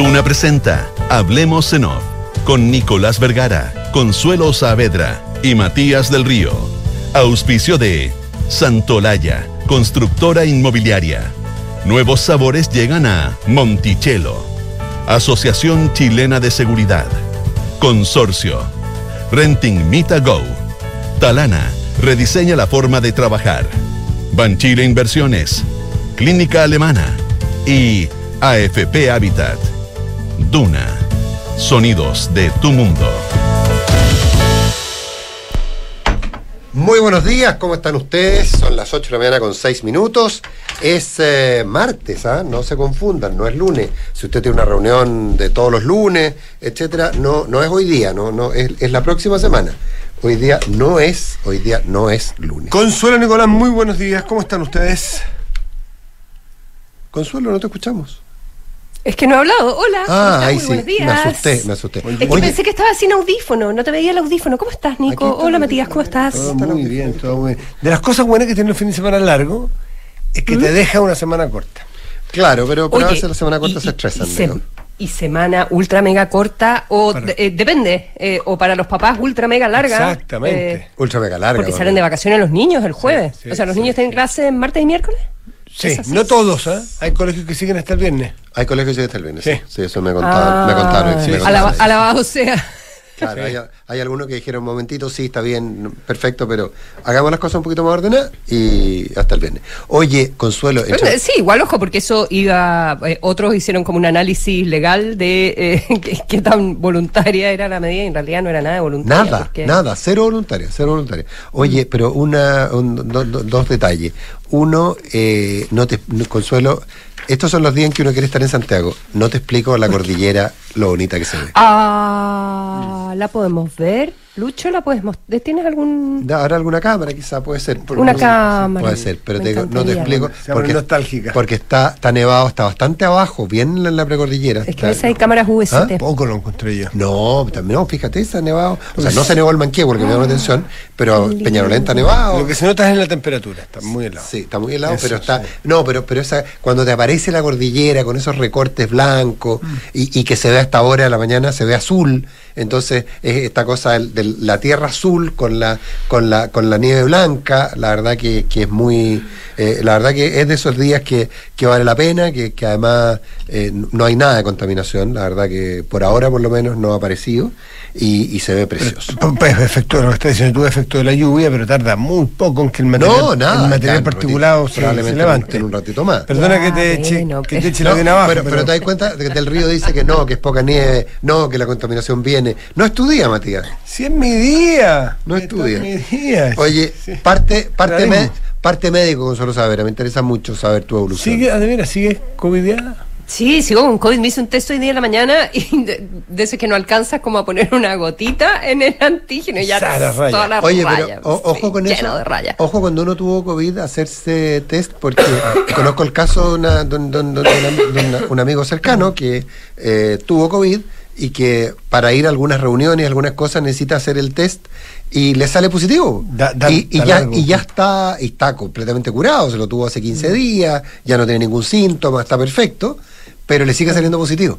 Duna presenta Hablemos en Off con Nicolás Vergara, Consuelo Saavedra y Matías del Río. Auspicio de Santolaya, constructora inmobiliaria. Nuevos sabores llegan a Monticello. Asociación Chilena de Seguridad. Consorcio. Renting Mita Go. Talana. Rediseña la forma de trabajar. Banchile Inversiones. Clínica Alemana. Y AFP Habitat. Duna. Sonidos de tu mundo. Muy buenos días, ¿cómo están ustedes? Son las 8 de la mañana con 6 minutos. Es eh, martes, ¿ah? no se confundan, no es lunes. Si usted tiene una reunión de todos los lunes, etcétera, no, no es hoy día, no, no, es, es la próxima semana. Hoy día no es, hoy día no es lunes. Consuelo Nicolás, muy buenos días. ¿Cómo están ustedes? Consuelo, no te escuchamos. Es que no he hablado. Hola. Ah, sí, Muy buenos días. me asusté, me asusté. Es que Oye, pensé que estabas sin audífono, no te veía el audífono. ¿Cómo estás, Nico? Está Hola, Matías, ¿cómo estás? Todo muy bien, todo muy bien. De las cosas buenas que tiene el fin de semana largo es que te deja una semana corta. claro, pero, pero a Oye, veces la semana corta y- se estresan. y, y semana ultra mega corta, o Para- eh, depende, eh, o para los papás ultra mega larga. Exactamente. eh, Ultra mega larga. porque salen de vacaciones los niños el jueves. sí, o sea, los sí, niños tienen clase martes y miércoles. Sí, no todos, ¿eh? Hay colegios que siguen hasta el viernes. Hay colegios que hasta el viernes. Sí. Sí. eso me contaron. me contaron. sí, me Ah, alaba- contaron. alabado sea. Claro, hay, hay algunos que dijeron un momentito, sí, está bien, perfecto, pero hagamos las cosas un poquito más ordenadas y hasta el viernes. Oye, Consuelo, sí, igual ojo, porque eso iba. eh, otros hicieron como un análisis legal de eh, qué, tan voluntaria era la medida y en realidad no era nada de voluntaria. nada, porque- nada, cero voluntaria, cero voluntaria. Oye, pero una, un- do- do- dos detalles. Uno, eh, no te, Consuelo, estos son los días en que uno quiere estar en Santiago. No te explico la cordillera, lo bonita que se ve. Ah, la podemos ver. Lucho, la podemos. ¿Tienes algún.? Da- ¿Habrá alguna cámara? Quizá puede ser. Una cámara. Puede ser, pero te no te explico. Pone nostálgica. porque está, está nevado, está bastante abajo, bien en la precordillera. Es que Está- a veces hay cámaras VST. Poco lo encontré yo. No, también no, fíjate, está nevado. O sea, no se nevó el manqueo porque me llamó la atención, pero Peñarolén está nevado. Lo que se nota es en la temperatura, está muy helado. Sí, está muy helado, Eso, pero está. sí. No, pero, pero esa, cuando te aparece la cordillera con esos recortes blancos Mm. y, y que se ve hasta ahora de la mañana, se ve azul. Entonces, es esta cosa del- de la tierra azul con la, con la, con la nieve blanca, la verdad que, que es muy. eh, la verdad que es de esos días que, que vale la pena, que, que además eh, no hay nada de contaminación, la verdad que por ahora por lo menos no ha aparecido y, y se ve precioso. Pues, efecto, lo que está diciendo tú, efecto de la lluvia, pero tarda muy poco en que el material, No, nada, el material particulado ratito, se, se levante. en un ratito más. Perdona Ya, que te eche, bueno, que te pero- eche la No, bien abajo. pero, pero te das cuenta de que del río dice que no, que es poca nieve, no, que la contaminación viene. No es tu día, Matías. Si es mi día. No es tu Esto día. mi día. Oye, Sí. parte, parte, parte médico, Consuelo Saavedra, me interesa mucho saber tu evolución. ¿Sigue, de veras, sigue covidiada? Sí, sigo con COVID. Me hice un test hoy día en la mañana y de, que no alcanzas como a poner una gotita en el antígeno y ya Sara, raya. todas las Oye, rayas, pero o- sí, ojo con lleno eso. de rayas. Ojo cuando uno tuvo COVID hacerse test, porque conozco el caso de, una- de un- de un- de un- de una- un amigo cercano que eh, tuvo COVID y que para ir a algunas reuniones, algunas cosas, necesita hacer el test y le sale positivo. Da- da- y, y da ya, y ya está, y está completamente curado, se lo tuvo hace 15 días, ya no tiene ningún síntoma, está perfecto, pero le sigue saliendo positivo.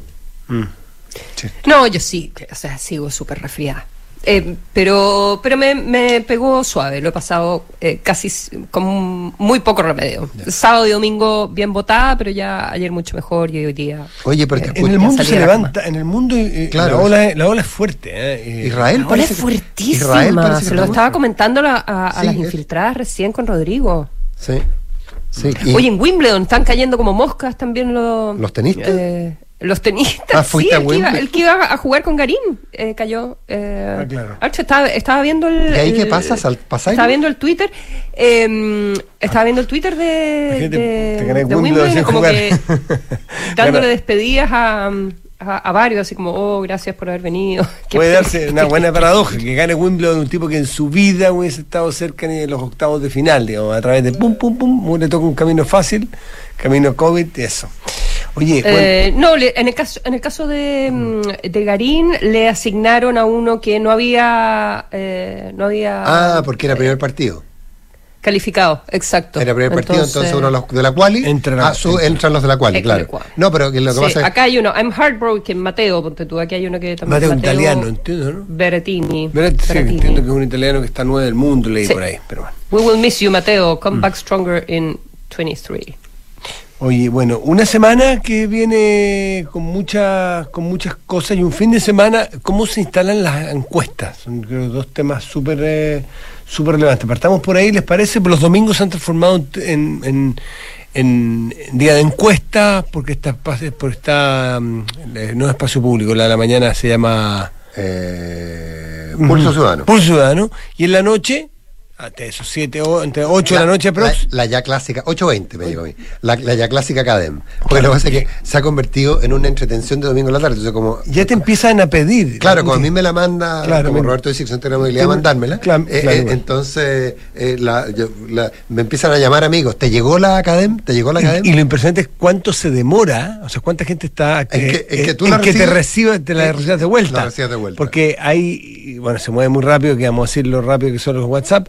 No, yo sí, que- o sea, sigo súper resfriada. Eh, pero pero me, me pegó suave, lo he pasado eh, casi con muy poco remedio. Sábado y domingo bien botada, pero ya ayer mucho mejor y hoy día. Oye, pero eh, En el mundo se la cama. levanta, en el mundo eh, Claro, la, ola, es- la ola es fuerte. eh, eh, Israel Ahora parece es que- fuertísima. Israel parece que Se lo estaba comentando la- a, a Sí, las es- infiltradas recién con Rodrigo. Sí. Sí. y- Oye, en Wimbledon están cayendo como moscas también los... ¿Los tenistas? Los tenistas, Ah, sí, el que, iba, el que iba a jugar con Garín eh, cayó. Eh, Ah, claro. Estaba, estaba viendo el... ¿Y ahí qué el- pasa? ¿Sal- pasáis? Estaba viendo el Twitter. eh, estaba viendo el Twitter de, de, te de Wimbledon como jugar. que dándole despedidas a, a, a varios, así como, oh, gracias por haber venido. Qué Puede darse una buena paradoja, que gane Wimbledon un tipo que en su vida hubiese estado cerca ni de los octavos de final, digamos, a través de pum, pum, pum, le toca un camino fácil, camino COVID, eso. Oye, bueno, Eh, no, le- en el caso, en el caso de, mm, de Garín le asignaron a uno que no había, eh, no había. Ah, porque era primer partido. Calificado, exacto. El primer partido, entonces uno de los de la quali, Entra ah, su- entran los de la quali, claro. No, pero que lo que Sí, pasa es acá hay uno, I'm heartbroken, Mateo, ponte tú, aquí hay uno que también Mateo, italiano, entiendo, ¿no? Berettini. Verá, sí, Berettini. entiendo que es un italiano que está nueve del mundo, leí Sí. por ahí, pero bueno. We will miss you, Mateo. Mm. Come back stronger in 23. Oye, bueno, una semana que viene con muchas con muchas cosas y un fin de semana, ¿cómo se instalan las encuestas? Son creo, dos temas súper eh, súper relevantes. Partamos por ahí, ¿les parece? Los domingos se han transformado en, en, en- en día de encuestas porque está, porque está mm, eh, no es espacio público, la de la mañana se llama... eh, Pulso Ciudadano. Pulso Ciudadano. Y en la noche, hasta esos siete, o, entre 8 de la noche aprox. La, la ya clásica, 8.20 me llegó a mí. La, la ya clásica Academ. Porque lo que pasa es que se ha convertido en una entretención de domingo en la tarde. Entonces, como. ya te empiezan a pedir. Claro, como a mí me la manda, Claro, como me- Roberto dice que la movilidad mandármela, claro, eh, eh, entonces eh, la- yo- la- me empiezan a llamar amigos. ¿Te llegó la Academ? ¿Te llegó la Academ? Y, y lo impresionante es cuánto se demora, o sea, cuánta gente está que- que tú en que te recibes- reciba, te la recibas de vuelta. la recibas de vuelta. Porque hay, bueno, se mueve muy rápido, que vamos a decir lo rápido que son los WhatsApp,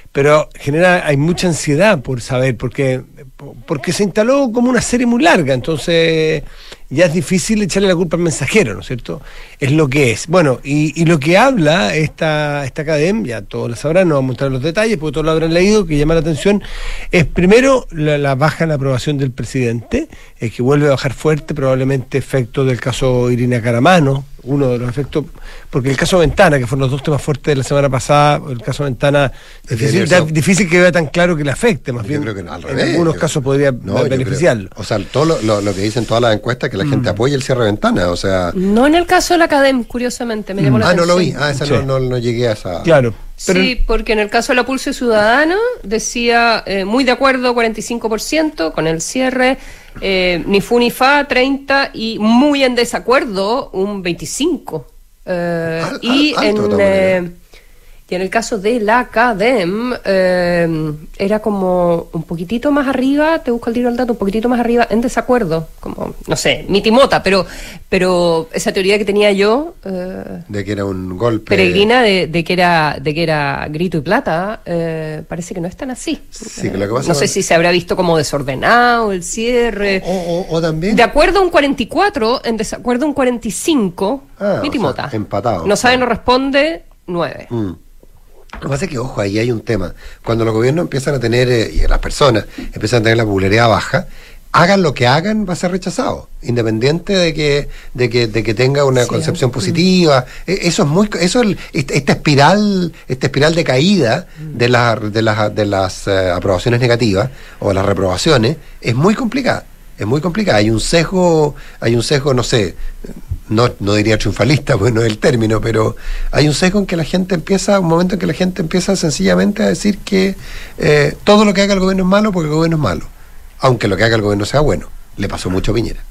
pero genera, hay mucha ansiedad por saber, porque, porque se instaló como una serie muy larga, entonces ya es difícil echarle la culpa al mensajero, ¿no es cierto? Es lo que es. Bueno, y, lo que habla esta, esta academia, todos lo sabrán, no vamos a mostrar los detalles, porque todos lo habrán leído, que llama la atención, es primero la, baja en la aprobación del presidente, eh, que vuelve a bajar fuerte, probablemente efecto del caso Irina Caramano, uno de los efectos, porque el caso Ventana, que fueron los dos temas fuertes de la semana pasada, el caso Ventana, Ser- difícil que vea tan claro que le afecte, más Yo bien creo que no, al en revés. algunos Yo- casos podría No, beneficiarlo. creo- o sea, todo lo, lo- lo que dicen todas las encuestas es que la gente Mm. apoya el cierre de ventana. O sea. No en el caso de la Academ, curiosamente, me llamó la ah, no lo vi. Ah, esa Sí. no, no, no llegué a esa. Claro. Pero, sí, porque en el caso de la Pulso Ciudadano decía eh, muy de acuerdo 45% con el cierre, eh, ni fu ni fa 30% y muy en desacuerdo un 25%. Eh, Al- y, al- alto, en, de todas maneras. eh, y en el caso de la CADEM eh, era como un poquitito más arriba, te busco el tiro al dato, un poquitito más arriba en desacuerdo, como, no sé, mitimota, pero, pero esa teoría que tenía yo... eh, De que era un golpe. peregrina de, de que era de que era grito y plata eh, parece que no es tan así Sí, que lo que pasa no sé si se habrá visto como desordenado el cierre O, o- o también. de acuerdo a un 44 en desacuerdo a un 45 Ah, o mitimota sea, empatado. no sabe no responde 9 Mm. Lo que pasa es que, ojo, ahí hay un tema. Cuando los gobiernos empiezan a tener, eh, y las personas empiezan a tener la popularidad baja, hagan lo que hagan, va a ser rechazado, independiente de que, de que, de que tenga una Sí, concepción mm. positiva. E- Eso es muy, eso es, esta espiral, esta espiral de caída de, la- de las, de las eh, aprobaciones negativas o las reprobaciones es muy complicada. Es muy complicada. Hay un sesgo, hay un sesgo, no sé, no, no diría triunfalista, pues no es el término, pero hay un sesgo en que la gente empieza, un momento en que la gente empieza sencillamente a decir que eh, todo lo que haga el gobierno es malo porque el gobierno es malo, aunque lo que haga el gobierno sea bueno. Le pasó mucho a Piñera.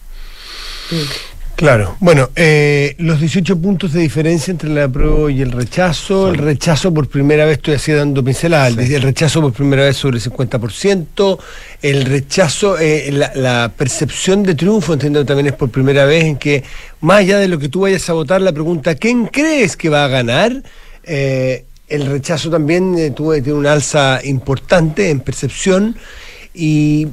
Claro, bueno, eh, los 18 puntos de diferencia entre el apruebo y el rechazo, el rechazo por primera vez, estoy así dando pinceladas, el- el rechazo por primera vez sobre el 50%, el rechazo, eh, la, la percepción de triunfo, entiendo también es por primera vez en que, más allá de lo que tú vayas a votar, la pregunta, ¿quién crees que va a ganar? Eh, el rechazo también tuvo, tiene un alza importante en percepción y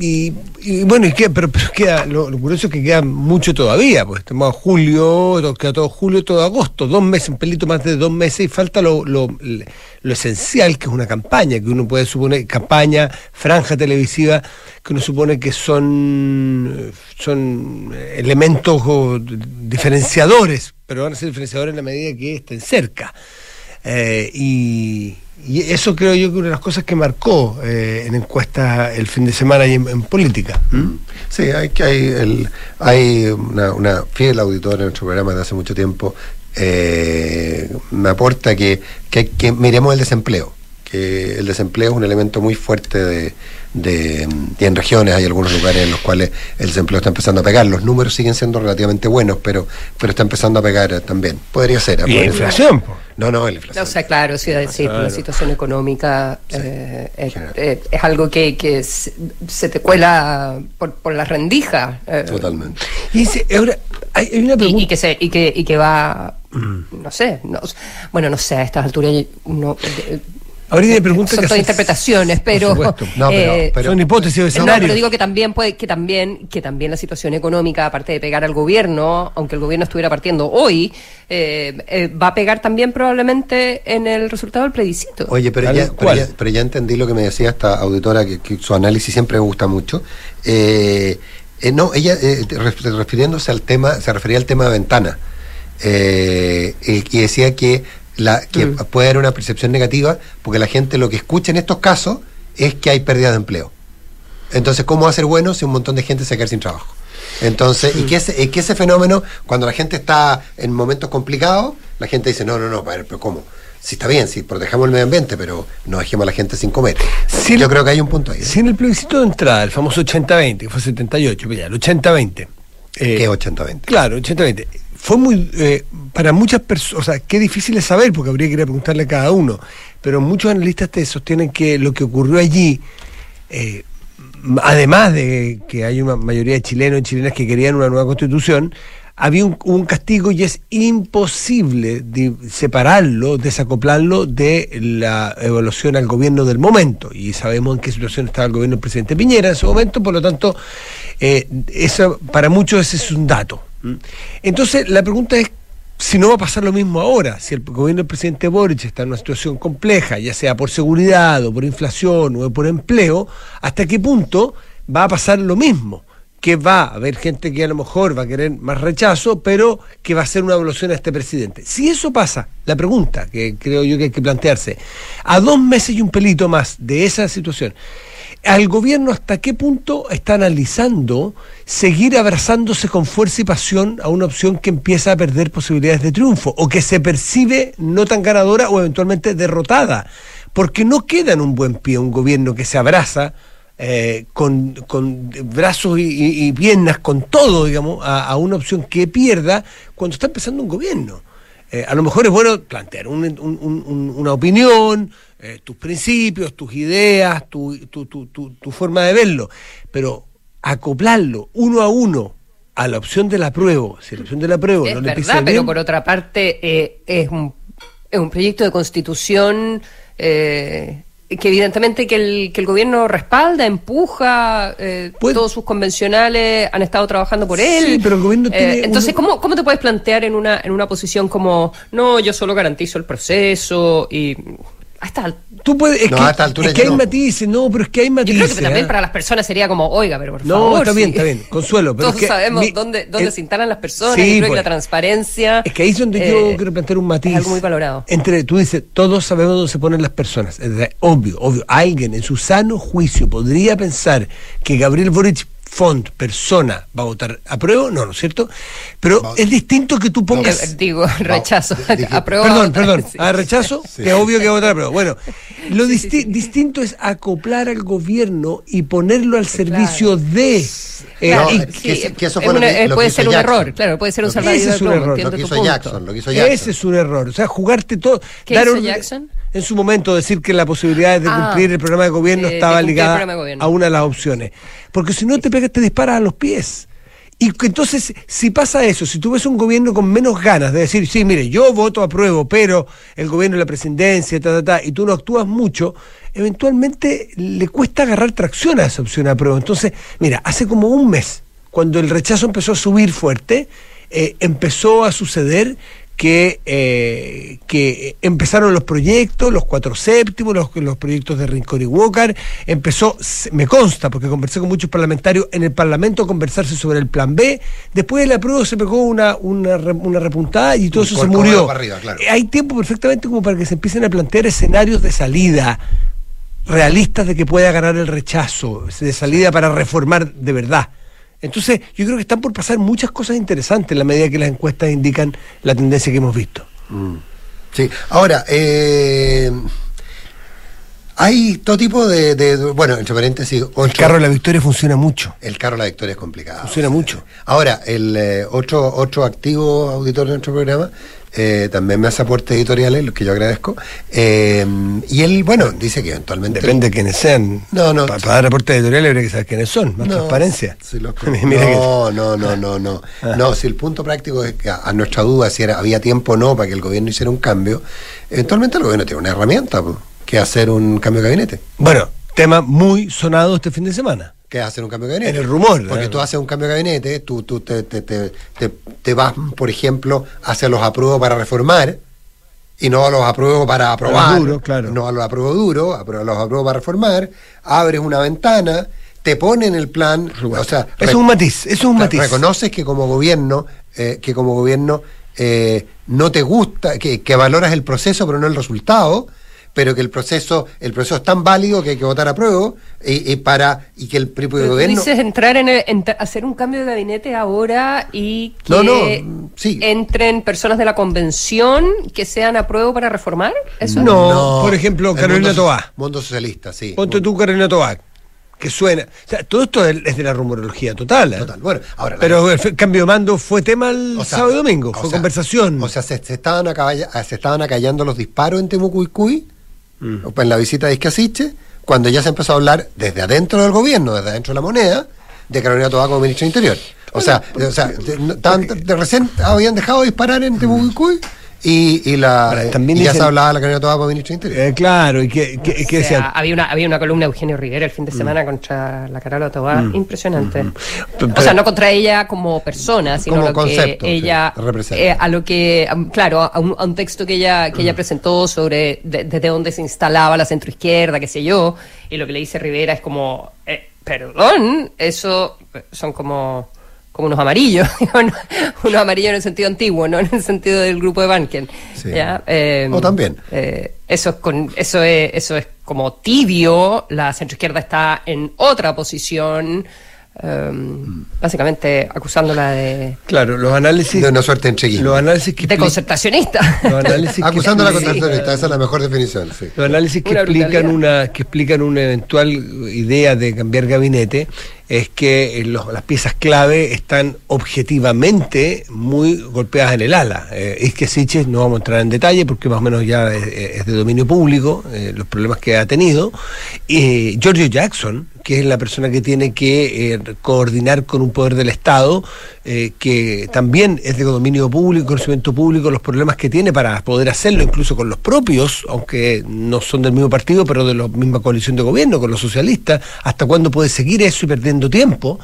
y, y bueno, y queda- pero, pero queda, lo, curioso es que queda mucho todavía, pues estamos a julio, queda todo julio, todo agosto, dos meses, un pelito más de dos meses, y falta lo, lo, lo esencial, que es una campaña, que uno puede suponer, campaña, franja televisiva, que uno supone que son, son elementos diferenciadores, pero van a ser diferenciadores en la medida que estén cerca. Eh, y, y eso creo yo que una de las cosas que marcó eh, en encuestas el fin de semana y en, política. ¿m? Sí, hay que hay, el, hay una, una fiel auditora en nuestro programa de hace mucho tiempo. eh, me aporta que, que miremos el desempleo, que el desempleo es un elemento muy fuerte de, de- y en regiones hay algunos lugares en los cuales el desempleo está empezando a pegar. Los números siguen siendo relativamente buenos, pero, pero está empezando a pegar eh, también. Podría ser. Y podría la ser. inflación. No, no, la inflación. o sea, claro, sí, decir, Claro. la situación económica eh, es, eh, es algo que, que se, se te cuela por, por la rendija. eh, Totalmente. Y dice, ahora, hay, hay una y, pregunta. y que se, y que y que va no sé no, bueno no sé a estas alturas no, de- Habría preguntas son todas interpretaciones, pero, no, pero, son hipótesis No, pero digo que también puede, que también, que también la situación económica, aparte de pegar al gobierno, aunque el gobierno estuviera partiendo hoy, va a pegar también probablemente en el resultado del plebiscito. Oye, pero ya, pero ya, entendí lo que me decía esta auditora, que, que su análisis siempre me gusta mucho. Eh, eh, no, ella, eh, refiriéndose al tema, se refería al tema de ventana. Eh, y decía que, la, que mm. puede haber una percepción negativa porque la gente lo que escucha en estos casos es que hay pérdida de empleo. Entonces, ¿cómo va a ser bueno si un montón de gente se queda sin trabajo? Entonces, y, que ese, que ese fenómeno, cuando la gente está en momentos complicados, la gente dice, no, no, no, pero ¿cómo? sí está bien, sí, protejamos el medio ambiente, pero no dejemos a la gente sin comer. Yo creo que hay un punto ahí. Si en el plebiscito de entrada, el famoso 80-20, que fue 78, pues ya, el 80-20. Eh, ¿Qué 80-20? Claro, 80-20. Fue muy, eh, para muchas personas, o sea, qué difícil es saber, porque habría que ir a preguntarle a cada uno, pero muchos analistas te sostienen que lo que ocurrió allí, eh, además de que hay una mayoría de chilenos y chilenas que querían una nueva constitución, había un, castigo y es imposible separarlo, desacoplarlo de la evaluación al gobierno del momento. Y sabemos en qué situación estaba el gobierno del presidente Piñera en ese momento, por lo tanto, eh, eso, para muchos ese es un dato. Entonces, la pregunta es si no va a pasar lo mismo ahora, si el gobierno del presidente Boric está en una situación compleja, ya sea por seguridad o por inflación o por empleo, ¿hasta qué punto va a pasar lo mismo? que va a haber gente que a lo mejor va a querer más rechazo, pero que va a hacer una evolución a este presidente. Si eso pasa, la pregunta que creo yo que hay que plantearse, a dos meses y un pelito más de esa situación, ¿al gobierno hasta qué punto está analizando seguir abrazándose con fuerza y pasión a una opción que empieza a perder posibilidades de triunfo o que se percibe no tan ganadora o eventualmente derrotada? Porque no queda en un buen pie un gobierno que se abraza eh, con, brazos y, piernas, con todo, digamos, a, una opción que pierda cuando está empezando un gobierno. Eh, a lo mejor es bueno plantear una opinión, eh, tus principios, tus ideas, tu, tu, forma de verlo, pero acoplarlo uno a uno a la opción de la prueba, si la opción de la prueba no le pisa pero por otra parte es, un, es un proyecto de constitución que evidentemente que el, que el gobierno respalda, empuja, eh, todos sus convencionales han estado trabajando por él. Sí, pero el gobierno eh, entonces, ¿cómo, ¿cómo te puedes plantear en una, en una posición como, no, yo solo garantizo el proceso y hasta Tú puedes, es, que, es que hay matices, no, pero es que hay matices. Yo creo que también ¿eh? para las personas sería como, oiga, pero por no, favor. No, está bien, está bien, consuelo. Pero Todos sabemos dónde, dónde se instalan las personas, y creo que la pues. transparencia. Es que ahí es donde yo eh, quiero plantear un matiz. Es algo muy valorado. Entre, tú dices, todos sabemos dónde se ponen las personas. Es obvio, obvio. Alguien en su sano juicio podría pensar que Gabriel Boric font, persona, va a votar apruebo, no, ¿no es cierto? Pero es distinto que tú pongas. digo, rechazo. apruebo. Perdón, perdón. A rechazo, que es obvio que va a votar apruebo. Bueno, lo distinto es acoplar al gobierno y ponerlo al servicio de. puede ser un error, claro, puede ser un Ese es un error. Lo que hizo Jackson, lo que hizo Jackson. Ese es un error. O sea, jugarte todo. ¿Qué hizo Jackson? En su momento decir que la posibilidad de ah, cumplir el programa de gobierno estaba ligada a una de las opciones. Porque si no te pegas, te disparas a los pies. Y entonces, si pasa eso, si tú ves un gobierno con menos ganas de decir, sí, mire, yo voto a prueba, pero el gobierno de la presidencia, ta, ta, ta, y tú no actúas mucho, eventualmente le cuesta agarrar tracción a esa opción a prueba. Entonces, mira, hace como un mes, cuando el rechazo empezó a subir fuerte, eh, empezó a suceder que, eh, que empezaron los proyectos, los cuatro séptimos, los, los proyectos de Rincón y Walker, empezó, me consta, porque conversé con muchos parlamentarios, en el Parlamento a conversarse sobre el plan B, después de la prueba se pegó una, una, una repuntada y todo eso se murió. Hay tiempo perfectamente como para que se empiecen a plantear escenarios de salida realistas de que pueda ganar el rechazo, de salida para reformar de verdad. Entonces, yo creo que están por pasar muchas cosas interesantes en la medida que las encuestas indican la tendencia que hemos visto. Mm. Sí, ahora, eh, hay todo tipo de, bueno, entre paréntesis... el carro de la victoria funciona mucho. El carro de la victoria es complicado. Funciona mucho. Ahora, el eh, otro, otro activo auditor de nuestro programa eh, también me hace aportes editoriales, los que yo agradezco. Eh, y él, bueno, dice que eventualmente. Depende de quiénes sean. No, no. Para, dar aportes editoriales habría que saber quiénes son, más transparencia. no, no, no, no, no. Ah. No, si el punto práctico es que a, nuestra duda si era, había tiempo o no para que el gobierno hiciera un cambio, eventualmente el gobierno tiene una herramienta que hacer un cambio de gabinete. Bueno, tema muy sonado este fin de semana. Que es hacer un cambio de gabinete. En el rumor. Porque tú haces un cambio de gabinete, tú, tú te, te, te, te, te vas, por ejemplo, hacia los apruebos para reformar y no a los apruebos para aprobar. duro, claro. No a los apruebos duros, a los apruebos para reformar. Abres una ventana, te ponen el plan. O sea, es un matiz, es un matiz. Reconoces que como gobierno, eh, que como gobierno eh, no te gusta, que, que valoras el proceso pero no el resultado, pero que el proceso, el proceso es tan válido que hay que votar a prueba y, y para y que el propio Pero tú gobierno. dices entrar en, el- en- hacer un cambio de gabinete ahora y que No, no, sí. entren personas de la convención que sean a prueba para reformar. ¿Eso No. por ejemplo, Carolina mundo, Tobá. Mundo socialista, sí. Ponte tú, Carolina Tobac, que suena. O sea, todo esto es de la rumorología total. ¿eh? Total. Bueno, ahora Pero el cambio de mando fue tema el O sea, sábado y domingo, o fue sea, conversación. O sea, se, se estaban acaballa- se estaban acallando los disparos en Temucuicuy, Mm. en la visita de Iscasiche, cuando ya se empezó a hablar desde adentro del gobierno, desde adentro de la moneda, de Carolina Tobago como ministro de Interior. O sea, o sea de, no- estaban- de recién habían dejado de disparar en Temucuicuy y, y, la, Ahora, también y ya se hablaba de la Carolina Tobago como ministro de Interior. Eh, claro, y que, que, que O sea, decían. había una había una columna de Eugenio Rivera el fin de Mm. semana contra la Carola Tobá, impresionante. Pero- o sea, no contra ella como persona, sino Como lo concepto, que ella sí, representa. eh, a lo que claro, a un, a un texto que ella que Mm. ella presentó sobre de- desde dónde se instalaba la centroizquierda, qué sé yo, y lo que le dice Rivera es como eh, perdón, eso eh, son como como unos amarillos, unos amarillos en el sentido antiguo, no en el sentido del grupo de Banken. Sí. ¿ya? Eh, O también. eh, eso es con eso es eso es como tibio la centroizquierda está en otra posición em, básicamente acusándola de, Claro, los análisis. De una suerte de entreguismo. Los análisis que de concertacionista los análisis que Acusando a la explican- constitucionalista, esa es la mejor definición. Sí. Los análisis que Una explican brutalidad. una que explican una eventual idea de cambiar gabinete es que eh, las piezas clave están objetivamente muy golpeadas en el ala. Eh, es que Siches no vamos a entrar en detalle porque más o menos ya es, de dominio público eh, los problemas que ha tenido. Eh, Giorgio Jackson, que es la persona que tiene que eh, coordinar con un poder del Estado, que también es de dominio público, conocimiento público, los problemas que tiene para poder hacerlo, incluso con los propios, aunque no son del mismo partido, pero de la misma coalición de gobierno, con los socialistas, hasta cuándo puede seguir eso y tiempo.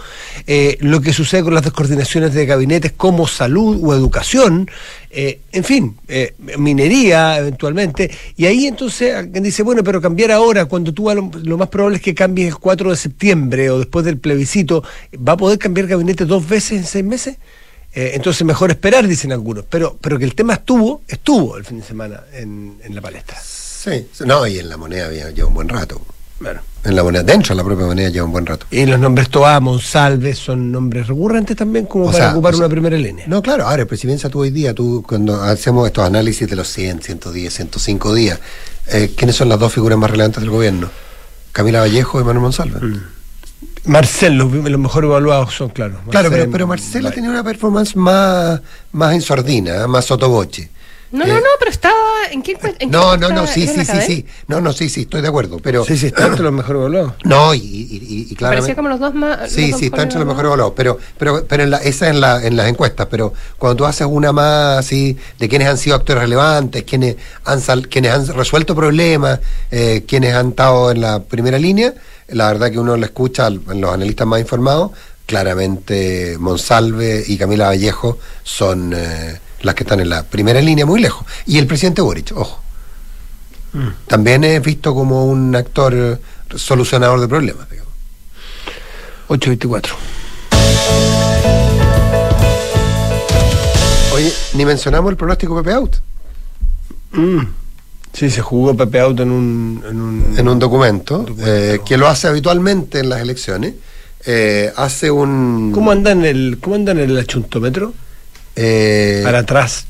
Eh, lo que sucede con las descoordinaciones de gabinetes como salud o educación, eh, en fin, eh, minería eventualmente, y ahí entonces alguien dice, bueno, pero cambiar ahora, cuando tú lo, lo más probable es que cambies el 4 de septiembre o después del plebiscito, ¿va a poder cambiar gabinete dos veces en seis meses? Eh, entonces mejor esperar, dicen algunos, pero, pero que el tema estuvo, estuvo el fin de semana en, en la palestra. Sí, no, y en la moneda había lleva un buen rato. Bueno. En la moneda, dentro de la propia moneda lleva un buen rato. Y los nombres Toá, Monsalve son nombres recurrentes también como O para sea, ocupar o sea, una primera línea. No, claro, ahora, pero si piensas tú hoy día, tú cuando hacemos estos análisis de los 100, 110, 105 días, eh, ¿quiénes son las dos figuras más relevantes del gobierno? Camila Vallejo y Manuel Monsalve. Mm. Marcel, los, los mejor evaluados son, claro. Claro, pero, Marcel- pero Marcela Vale. tenía una performance más, más en sordina, más sotoboche. No Eh, no no pero estaba en qué en qué No, no, no, sí, sí, sí, sí. No, no, sí, sí, estoy de acuerdo. Pero, Sí, sí, está entre los mejor evaluados. No, y, y, y- y claramente. parecía como los dos más Sí, dos sí, está entre los mejores evaluados. Pero, pero, pero en la, esa es en, la, en las encuestas. Pero cuando tú haces una más así, de quienes han sido actores relevantes, quienes han, sal- quienes han resuelto problemas, eh, quienes han estado en la primera línea, la verdad que uno le escucha al- en los analistas más informados. Claramente Monsalve y Camila Vallejo son eh, las que están en la primera línea muy lejos. Y el presidente Boric, ojo. También es visto como un actor eh, solucionador de problemas. digamos. 824. Oye, ni mencionamos el pronóstico Pepe Out Mm. Sí, se jugó Pepe Auto en un... En un, en un documento, documento. eh, que lo hace habitualmente en las elecciones. Eh, hace un. ¿Cómo anda en el, cómo anda en el achuntómetro? Eh, Para atrás.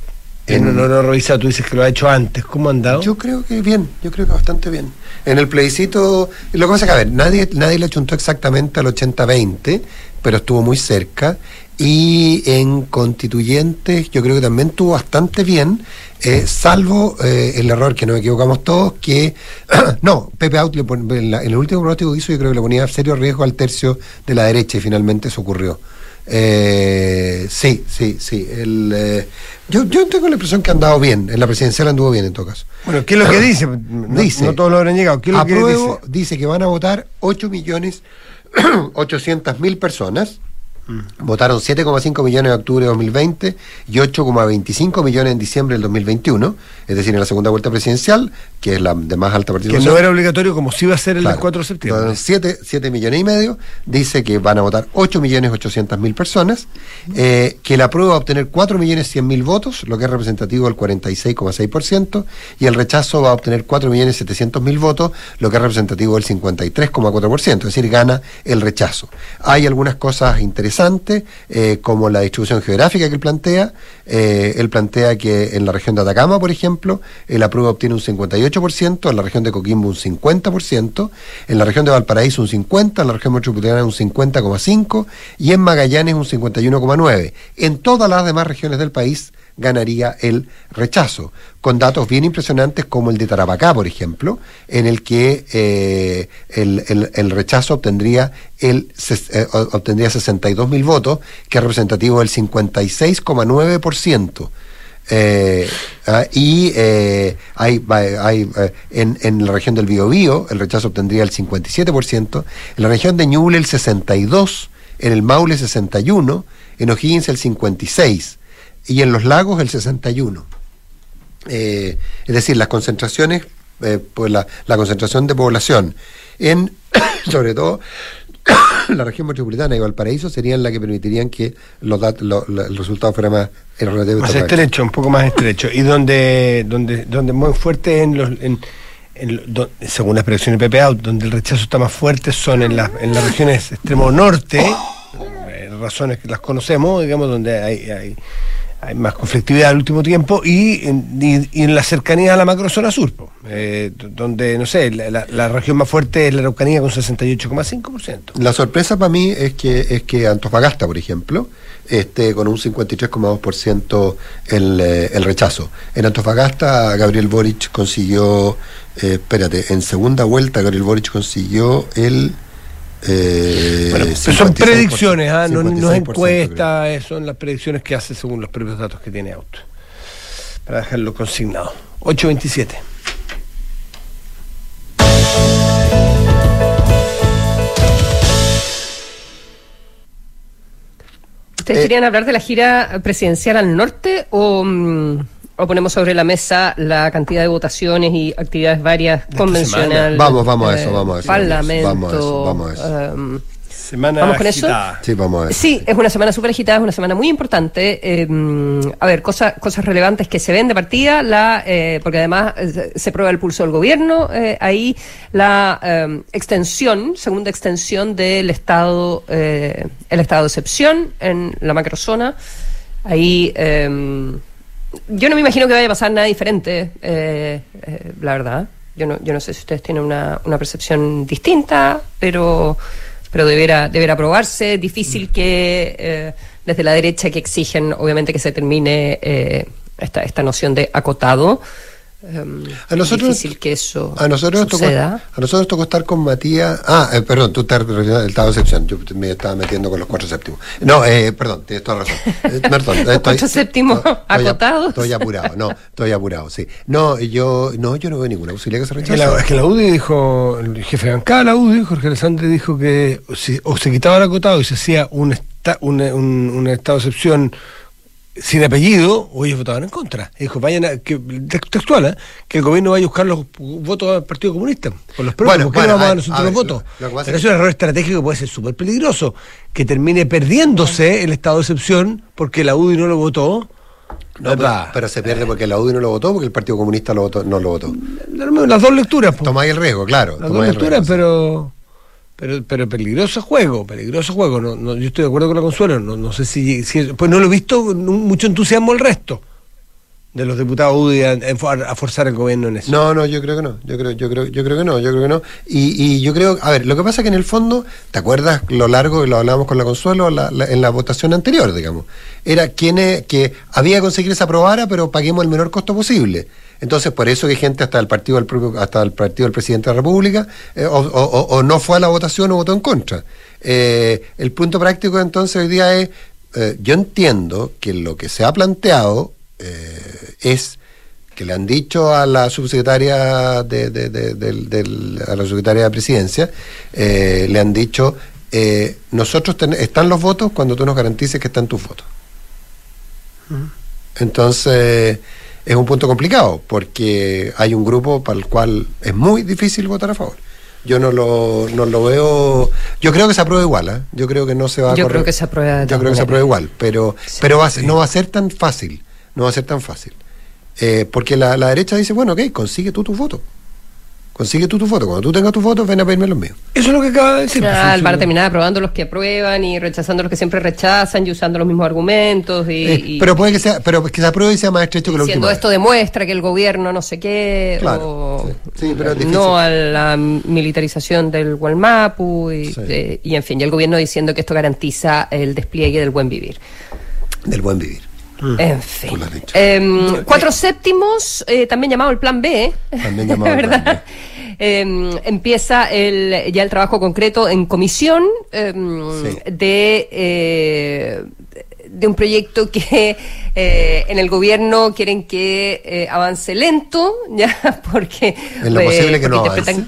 en- no, no revisado, tú dices que lo ha hecho antes. ¿Cómo ha andado? Yo creo que bien, yo creo que bastante bien. En el plebiscito, lo que pasa es que, a ver, nadie, nadie le chuntó exactamente al 80-20, pero estuvo muy cerca. y en constituyentes yo creo que también tuvo bastante bien, eh, salvo eh, el error que nos equivocamos todos, que no, Pepe Out en, el último pronóstico que hizo yo creo que le ponía serio riesgo al tercio de la derecha y finalmente eso ocurrió. Eh, sí, sí, sí. El, yo, yo tengo la impresión que ha andado bien. En la presidencial anduvo bien en todo caso. Bueno, ¿qué es lo que dice? dice no, todos lo habrán llegado. ¿Qué es lo que dice? dice que van a votar 8 millones 800 mil personas Votaron 7,5 millones en octubre de 2020 y 8,25 millones en diciembre del 2021, es decir, en la segunda vuelta presidencial, que es la de más alta participación. Que no era obligatorio como si iba a ser el 4 de septiembre. 7, 7 millones y medio, dice que van a votar 8 millones 800 mil personas, eh, que la prueba va a obtener 4 millones 100 mil votos, lo que es representativo del 46,6%, y el rechazo va a obtener 4 millones 700 mil votos, lo que es representativo del 53,4%, es decir, gana el rechazo. Hay algunas cosas interesantes eh, como la distribución geográfica que él plantea. Eh, él plantea que en la región de Atacama, por ejemplo, la prueba obtiene un 58%, en la región de Coquimbo un 50%, en la región de Valparaíso un 50%, en la región metropolitana un 50,5% y en Magallanes un 51,9%. En todas las demás regiones del país ganaría el rechazo, con datos bien impresionantes como el de Tarapacá, por ejemplo, en el que eh, el, rechazo obtendría, el, eh, obtendría 62 mil votos, que es representativo del 56,9%. Eh, ah, y eh, hay, hay en, en, la región del Biobío el rechazo obtendría el 57%, en la región de Ñuble el 62%, en el Maule el 61%, en O'Higgins el 56%, y en los lagos el 61. Eh, es decir, las concentraciones, eh, pues la, concentración de población en, sobre todo, la región metropolitana y Valparaíso serían las que permitirían que los, los, el resultado fuera más más estrecho, un poco más estrecho. Y donde, donde, donde muy fuerte en los... En, según las predicciones de PPA, donde el rechazo está más fuerte son en, en las regiones extremo norte, eh, razones que las conocemos, digamos, donde hay, hay hay más conflictividad el último tiempo y, en la cercanía a la macrozona sur, eh, donde, no sé, la, región más fuerte es la Araucanía con 68,5%. La sorpresa para mí es que, es que Antofagasta, por ejemplo, este, con un 53,2% el, eh, el rechazo. En Antofagasta, Gabriel Boric consiguió, eh, espérate, en segunda vuelta, Gabriel Boric consiguió el eh, son predicciones, ¿ah? no, es encuesta, son las predicciones que hace según los propios datos que tiene Auto. Para dejarlo consignado. 827. ¿Ustedes eh, querían hablar de la gira presidencial al norte o.? Mm, o ponemos sobre la mesa la cantidad de votaciones y actividades varias convencionales. Vamos, vamos a eso, vamos a eso. Parlamento. Vamos a eso, vamos a eso. Um, semana ¿Vamos con eso? Sí, vamos a eso. Sí, es una semana súper agitada, es una semana muy importante. Em, a ver, cosas cosas relevantes que se ven de partida, la eh, porque además eh, se prueba el pulso del gobierno, eh, ahí la em, extensión, segunda extensión del estado, el estado de excepción en la macrozona. Ahí em, yo no me imagino que vaya a pasar nada diferente, eh, eh, la verdad. Yo no, yo no sé si ustedes tienen una, una percepción distinta, pero, pero deberá, deberá probarse. Difícil que eh, desde la derecha que exigen, obviamente, que se termine esta, esta noción de acotado. Em, a nosotros, difícil que eso a nosotros suceda. Tocó, a nosotros tocó estar con Matías. Ah, eh, perdón, tú estás el estado de excepción. Yo me estaba metiendo con los cuatro séptimos. No, eh, perdón, tienes toda la razón. Eh, perdón, estoy, cuatro séptimos acotados. Estoy apurado, no, estoy apurado, sí. No, yo no, yo no veo ninguna posibilidad que se rechace. Es que la UDI dijo, el jefe de bancada de la UDI, Jorge Alessandri, dijo que si, o se quitaba el acotado y se hacía un, un, un estado de excepción sin apellido, ellos votaban en contra. Dijo, vayan a, que, textual, ¿eh? que el gobierno vaya a buscar los votos del Partido Comunista, con los propios, bueno, ¿por qué no vamos a, dar nosotros los votos? Pero es un error estratégico que puede ser súper peligroso, que termine perdiéndose el estado de excepción porque la UDI no lo votó. No, pero, se pierde porque la UDI no lo votó, porque el Partido Comunista lo votó, no lo votó. Las dos lecturas. Tomáis el riesgo, claro. Las dos lecturas, pero... Pero, pero peligroso juego, peligroso juego. No, no, yo estoy de acuerdo con la Consuelo. No, no sé si, si, Pues no lo he visto mucho entusiasmo el resto. De los diputados UDI a, forzar el gobierno en eso. No, no, yo creo que no. Yo creo, yo creo, yo creo que no, yo creo que no. Y, y yo creo, a ver, lo que pasa es que en el fondo, ¿te acuerdas lo largo que lo hablábamos con la Consuelo en la votación anterior, digamos? Era quienes que había que conseguir esa aprobara, pero paguemos el menor costo posible. Entonces, por eso que gente hasta el partido del propio, hasta el partido del presidente de la República, eh, o, no fue a la votación o votó en contra. Eh, el punto práctico entonces hoy día es, eh, yo entiendo que lo que se ha planteado eh, es que le han dicho a la subsecretaria de, de, a la secretaria de presidencia, eh, le han dicho, eh, nosotros están los votos cuando tú nos garantices que están tus votos. Entonces, es un punto complicado, porque hay un grupo para el cual es muy difícil votar a favor. Yo no lo, no lo veo. Yo creo que se aprueba igual, ¿eh? Yo creo que no se va a. Yo creo que se aprueba. Yo creo que se aprueba igual, pero, pero va no va a ser tan fácil no va a ser tan fácil. Eh, porque la, derecha dice, bueno, ok, consigue tú tu foto. Consigue tú tu foto. Cuando tú tengas tu foto, ven a pedirme los míos. Eso es lo que acaba de decir. Pues, para terminar aprobando los que aprueban y rechazando los que siempre rechazan y usando los mismos argumentos. Y, eh, pero puede que sea, pero que se apruebe y sea más estrecho que lo último. esto demuestra que el gobierno no sé qué. Claro, sí. pero no a la militarización del Gualmapu y, y en fin, y el gobierno diciendo que esto garantiza el despliegue del buen vivir. Del buen vivir. Mm. En fin. Em, cuatro séptimos, eh, también llamado el Plan B. También llamado ¿verdad? Em, empieza el, ya el trabajo concreto en comisión em, de, eh, de un proyecto que eh, en el gobierno quieren que avance lento, ya porque... En lo posible que no avance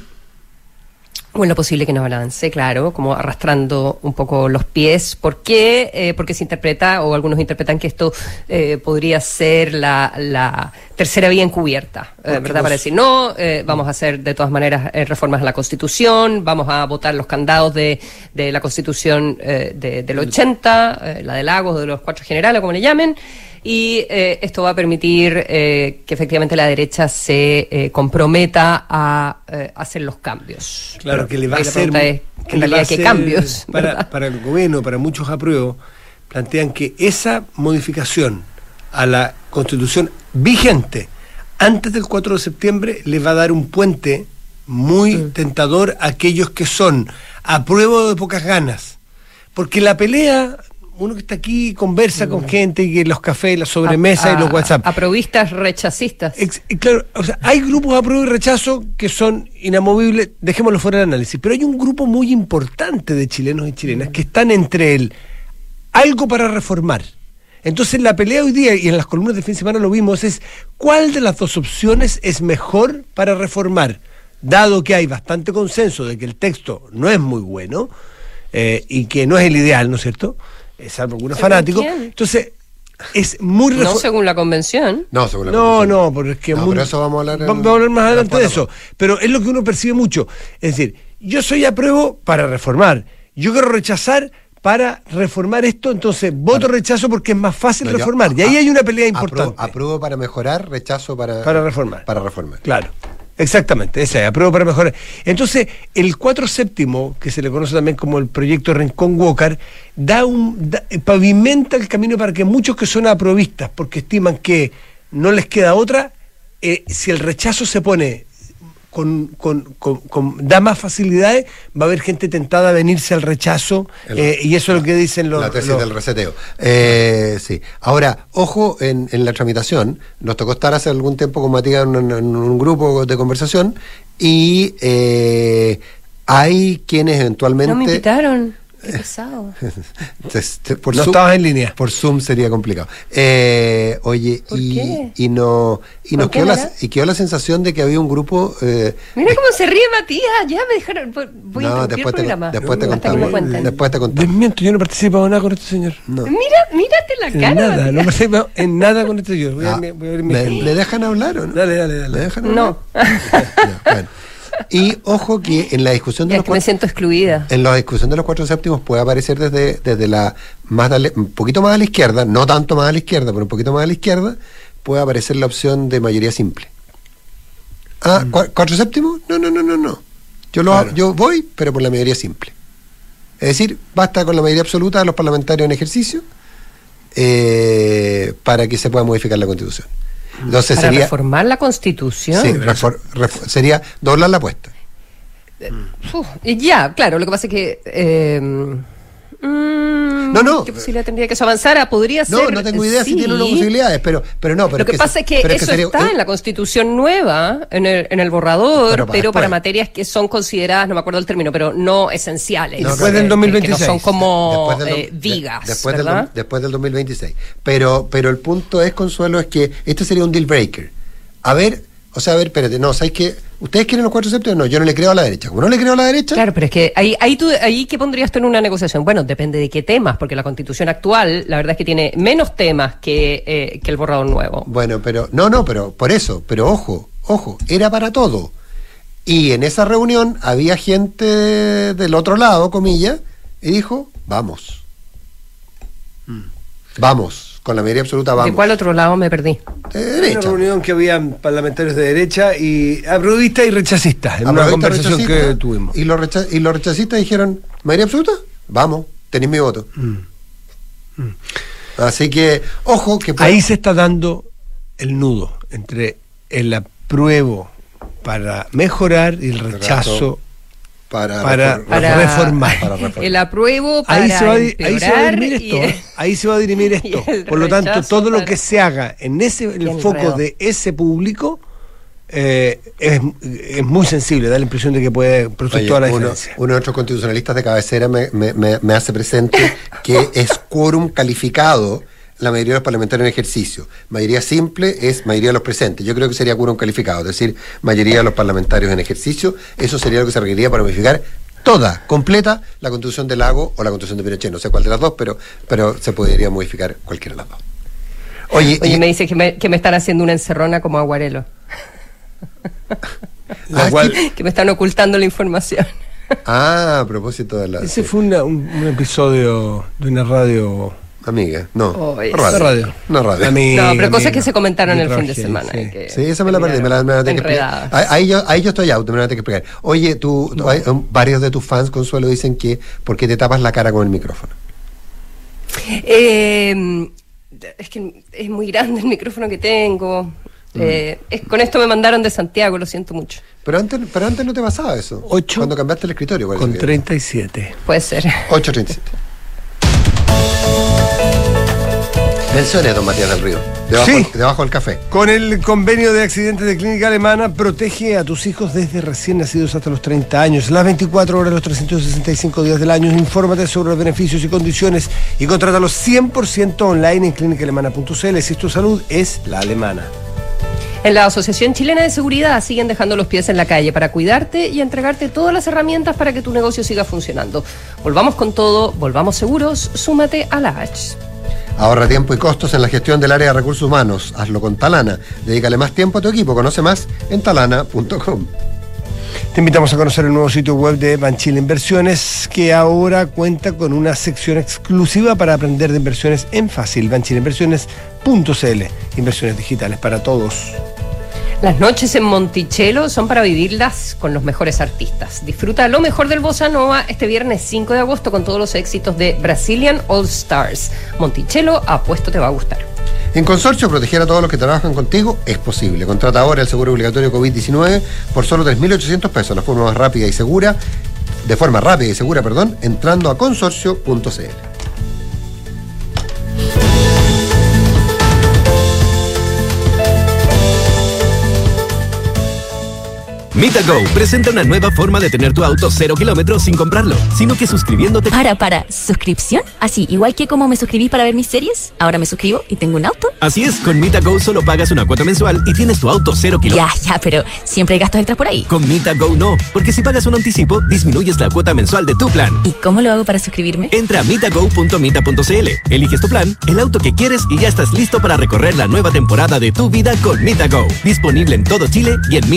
bueno, posible que no avance, claro, como arrastrando un poco los pies. ¿Por qué? Eh, porque se interpreta, o algunos interpretan que esto eh, podría ser la, tercera vía encubierta, eh, ¿verdad? Para decir, no, vamos a hacer de todas maneras reformas a la Constitución, vamos a votar los candados de, de la Constitución del 80, la de Lagos, de los cuatro generales, como le llamen y eh, esto va a permitir eh, que efectivamente la derecha se eh, comprometa a hacer los cambios. Claro, que le va a hacer... en realidad, ¿qué cambios? Para, para el gobierno, para muchos apruebos, plantean que esa modificación a la constitución vigente antes del 4 de septiembre le va a dar un puente muy mm. tentador a aquellos que son apruebo de pocas ganas. Porque la pelea uno que está aquí conversa con gente y que los cafés, la sobremesa y los WhatsApp. Aprovistas, rechazistas. claro, o sea, hay grupos de apruebo y rechazo que son inamovibles, dejémoslo fuera del análisis, pero hay un grupo muy importante de chilenos y chilenas que están entre el algo para reformar. Entonces la pelea hoy día, y en las columnas de fin de semana lo vimos, es cuál de las dos opciones es mejor para reformar, dado que hay bastante consenso de que el texto no es muy bueno eh, y que no es el ideal, ¿no es cierto? Salvo algunos fanáticos. Entonces, es muy No según la convención. No, según la convención. No, no, porque es que. No, eso vamos a hablar. vamos a hablar más adelante de eso. Pero es lo que uno percibe mucho. Es decir, yo soy apruebo para reformar. Yo quiero rechazar para reformar esto, entonces voto rechazo porque es más fácil reformar. y ahí hay una pelea importante. Apruebo, para mejorar, rechazo para. Para reformar. Para reformar. Claro. Exactamente, esa es, apruebo para mejorar. Entonces, el 4 séptimo, que se le conoce también como el proyecto Rincón Walker, da un, pavimenta el camino para que muchos que son aprovistas, porque estiman que no les queda otra, eh, si el rechazo se pone con, con, con, da más facilidades, va a haber gente tentada a venirse al rechazo, eh, y eso es lo que dicen los... La tesis del reseteo. Eh, sí. Ahora, ojo en, en, la tramitación, nos tocó estar hace algún tiempo con Matías en, un grupo de conversación, y eh, hay quienes eventualmente... No me invitaron. Qué pesado. por no estabas en línea. Por Zoom sería complicado. Eh, oye, y, y no y nos quedó la, y quedó la sensación de que había un grupo. Eh, Mira cómo se ríe Matías. Ya me dejaron. Voy no, a después programa. Después te contamos. Después te contamos. Desmiento, yo no participado nada con este señor. No. Mira, mírate la cara. En nada, no participado en nada con este señor. Voy a, ah, voy a ¿Le dejan hablar o no? Dale, dale, dale. ¿Le dejan hablar? No. bueno. Y ojo que en la discusión de los cuatro, me siento excluida. En la discusión de los cuatro séptimos puede aparecer desde, desde la más un poquito más a la izquierda, no tanto más a la izquierda, pero un poquito más a la izquierda, puede aparecer la opción de mayoría simple. Ah, mm. cuatro séptimos? No, no, no, no, no. Yo lo yo voy, pero por la mayoría simple. Es decir, basta con la mayoría absoluta de los parlamentarios en ejercicio eh, para que se pueda modificar la constitución. Entonces Para sería, reformar la constitución. sí, refor- sería doblar la apuesta. Y ya, claro, lo que pasa es que. eh, mm, No, no. ¿Qué posibilidad tendría que eso avanzara? Podría No, ser. no tengo idea si tiene unas posibilidades, pero, pero no. Pero Lo que, pasa es que eso sería- está eh, en la constitución nueva, en el, en el borrador, Pero para materias que son consideradas, no me acuerdo el término, pero no esenciales. No, Después no, del que- 2026. Que no son como después del eh, de- vigas, después del, ¿verdad? do- después del 2026. Pero, pero el punto es, Consuelo, es que este sería un deal breaker. A ver, o sea, a ver, espérate, no, ¿sabes qué? ¿Ustedes quieren los cuatro séptimos? No, yo no le creo a la derecha. Como no le creo a la derecha, Claro, pero es que ahí, ahí, tú, ahí ¿qué pondrías tú en una negociación? Bueno, depende de qué temas, porque la constitución actual, la verdad es que tiene menos temas que, eh, que el borrador nuevo. Bueno, pero no, no, pero por eso, pero ojo, ojo, era para todo. Y en esa reunión había gente del otro lado, comillas, y dijo, vamos. Vamos, con la mayoría absoluta vamos. ¿De cuál otro lado me perdí? De Una derecha. reunión que había parlamentarios de derecha y aprobistas y rechazistas en una conversación que tuvimos. Y los, recha- y los rechazistas dijeron, mayoría absoluta, vamos, tenéis mi voto. Así que, ojo, que Ahí se está dando el nudo entre el apruebo para mejorar y el rechazo para, para- reform- Para reformar. Para reformar. El apruebo para Ahí se, va, a di- ahí se va a dirimir esto. ¿eh? Ahí se va a dirimir esto. Por lo tanto, todo lo que se haga en ese en el el foco enredo. de ese público eh, es, es muy sensible, da la impresión de que puede producir toda la uno, diferencia. uno de nuestros constitucionalistas de cabecera me, me- me- me hace presente que es quórum calificado la mayoría de los parlamentarios en ejercicio. Mayoría simple es mayoría de los presentes. Yo creo que sería quórum calificado, es decir, mayoría de los parlamentarios en ejercicio. Eso sería lo que se requeriría para modificar toda, completa, la constitución del lago o la constitución de Pinochet. No sé cuál de las dos, pero, pero se podría modificar cualquiera de las dos. Oye, Oye, y- me dice que me, que me están haciendo una encerrona como aguarelo. Lo Ah, cual- que me están ocultando la información. ah, a propósito de la... ese fue una- un, un episodio de una radio. Amiga, no. Oye, radio. No radio. No, pero cosas que se comentaron el fin de semana. sí. y que Sí, esa me la perdí, me la, me la tengo que explicar. Ahí, yo, ahí yo estoy out, me la tengo que explicar. Oye, tú, tú- hay, um, varios de tus fans, Consuelo, dicen que ¿por qué te tapas la cara con el micrófono? Eh, es que es muy grande el micrófono que tengo. Eh, es- con esto me mandaron de Santiago, lo siento mucho. Pero antes, pero antes no te pasaba eso. Ocho Cuando cambiaste el escritorio. Con que- 37. Puede ser. 8.37. Menciones, don Matías del Río. Debajo, Sí. debajo del café. Con el convenio de accidentes de clínica alemana, protege a tus hijos desde recién nacidos hasta los 30 años, las 24 horas, los 365 días del año. Infórmate sobre los beneficios y condiciones y contrátalos 100% online en clínicaalemana.cl. Si tu salud es la alemana. En la Asociación Chilena de Seguridad siguen dejando los pies en la calle para cuidarte y entregarte todas las herramientas para que tu negocio siga funcionando. Volvamos con todo, volvamos seguros, súmate a la H. Ahorra tiempo y costos en la gestión del área de recursos humanos. Hazlo con Talana. Dedícale más tiempo a tu equipo. Conoce más en talana.com. Te invitamos a conocer el nuevo sitio web de Banchile Inversiones, que ahora cuenta con una sección exclusiva para aprender de inversiones en fácil. Banchileinversiones.cl. Inversiones digitales para todos. Las noches en Monticello son para vivirlas con los mejores artistas. Disfruta lo mejor del Bossa Nova este viernes 5 de agosto con todos los éxitos de Brazilian All Stars. Monticello, apuesto te va a gustar. En Consorcio, proteger a todos los que trabajan contigo es posible. Contrata ahora el seguro obligatorio COVID-19 por solo 3.800 pesos, la forma más rápida y segura, de forma rápida y segura, perdón, entrando a consorcio.cl. MitaGo presenta una nueva forma de tener tu auto cero kilómetros sin comprarlo, sino que suscribiéndote. Para, para, ¿suscripción? Así, igual que como me suscribí para ver mis series, ahora me suscribo y tengo un auto. Así es, con MitaGo solo pagas una cuota mensual y tienes tu auto cero Ya, kilómetros. ya, pero siempre hay gastos extras por ahí. Con MitaGo no, porque si pagas un anticipo, disminuyes la cuota mensual de tu plan. ¿Y cómo lo hago para suscribirme? Entra a mitago.mita.cl, eliges tu plan, el auto que quieres y ya estás listo para recorrer la nueva temporada de tu vida con MitaGo. Disponible en todo Chile y en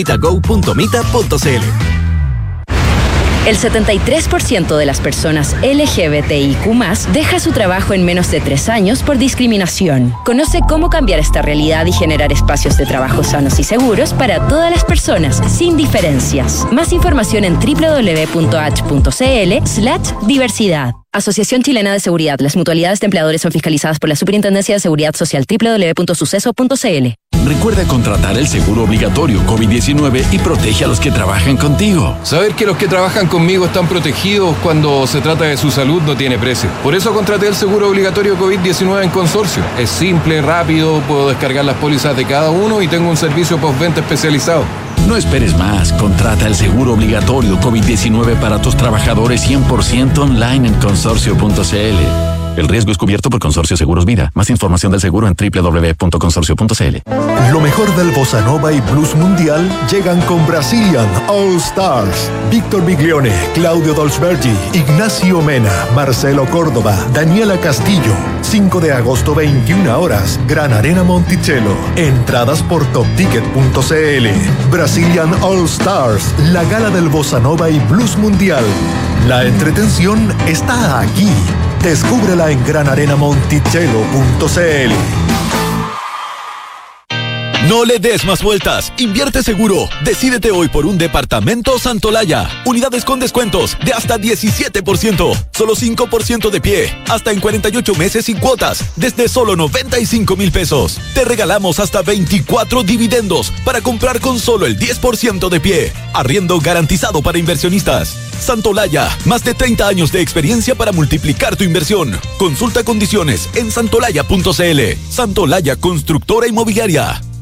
El 73% de las personas LGBTIQ deja su trabajo en menos de tres años por discriminación. Conoce cómo cambiar esta realidad y generar espacios de trabajo sanos y seguros para todas las personas, sin diferencias. Más información en www.h.cl/diversidad. Asociación Chilena de Seguridad. Las mutualidades de empleadores son fiscalizadas por la Superintendencia de Seguridad Social www.suceso.cl. Recuerda contratar el seguro obligatorio COVID-19 y protege a los que trabajan contigo. Saber que los que trabajan conmigo están protegidos cuando se trata de su salud no tiene precio. Por eso contraté el seguro obligatorio COVID-19 en consorcio. Es simple, rápido, puedo descargar las pólizas de cada uno y tengo un servicio postventa especializado. No esperes más. Contrata el seguro obligatorio COVID-19 para tus trabajadores 100% online en consorcio.cl. El riesgo es cubierto por Consorcio Seguros Vida. Más información del seguro en www.consorcio.cl. Lo mejor del bossa nova y blues mundial llegan con Brazilian All Stars. Víctor Biglione, Claudio Dolzbergi, Ignacio Mena, Marcelo Córdoba, Daniela Castillo. 5 de agosto 21 horas, Gran Arena Monticello. Entradas por topticket.cl. Brazilian All Stars, la gala del bossa nova y blues mundial. La entretención está aquí. Descúbrela en granarenamonticello.cl. No le des más vueltas. Invierte seguro. Decídete hoy por un departamento Santolaya. Unidades con descuentos de hasta 17%. Solo 5% de pie. Hasta en 48 meses sin cuotas. Desde solo 95 mil pesos. Te regalamos hasta 24 dividendos para comprar con solo el 10% de pie. Arriendo garantizado para inversionistas. Santolaya. Más de 30 años de experiencia para multiplicar tu inversión. Consulta condiciones en santolaya.cl. Santolaya Constructora Inmobiliaria.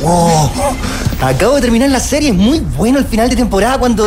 ¡Wow! Acabo de terminar la serie, es muy bueno el final de temporada cuando...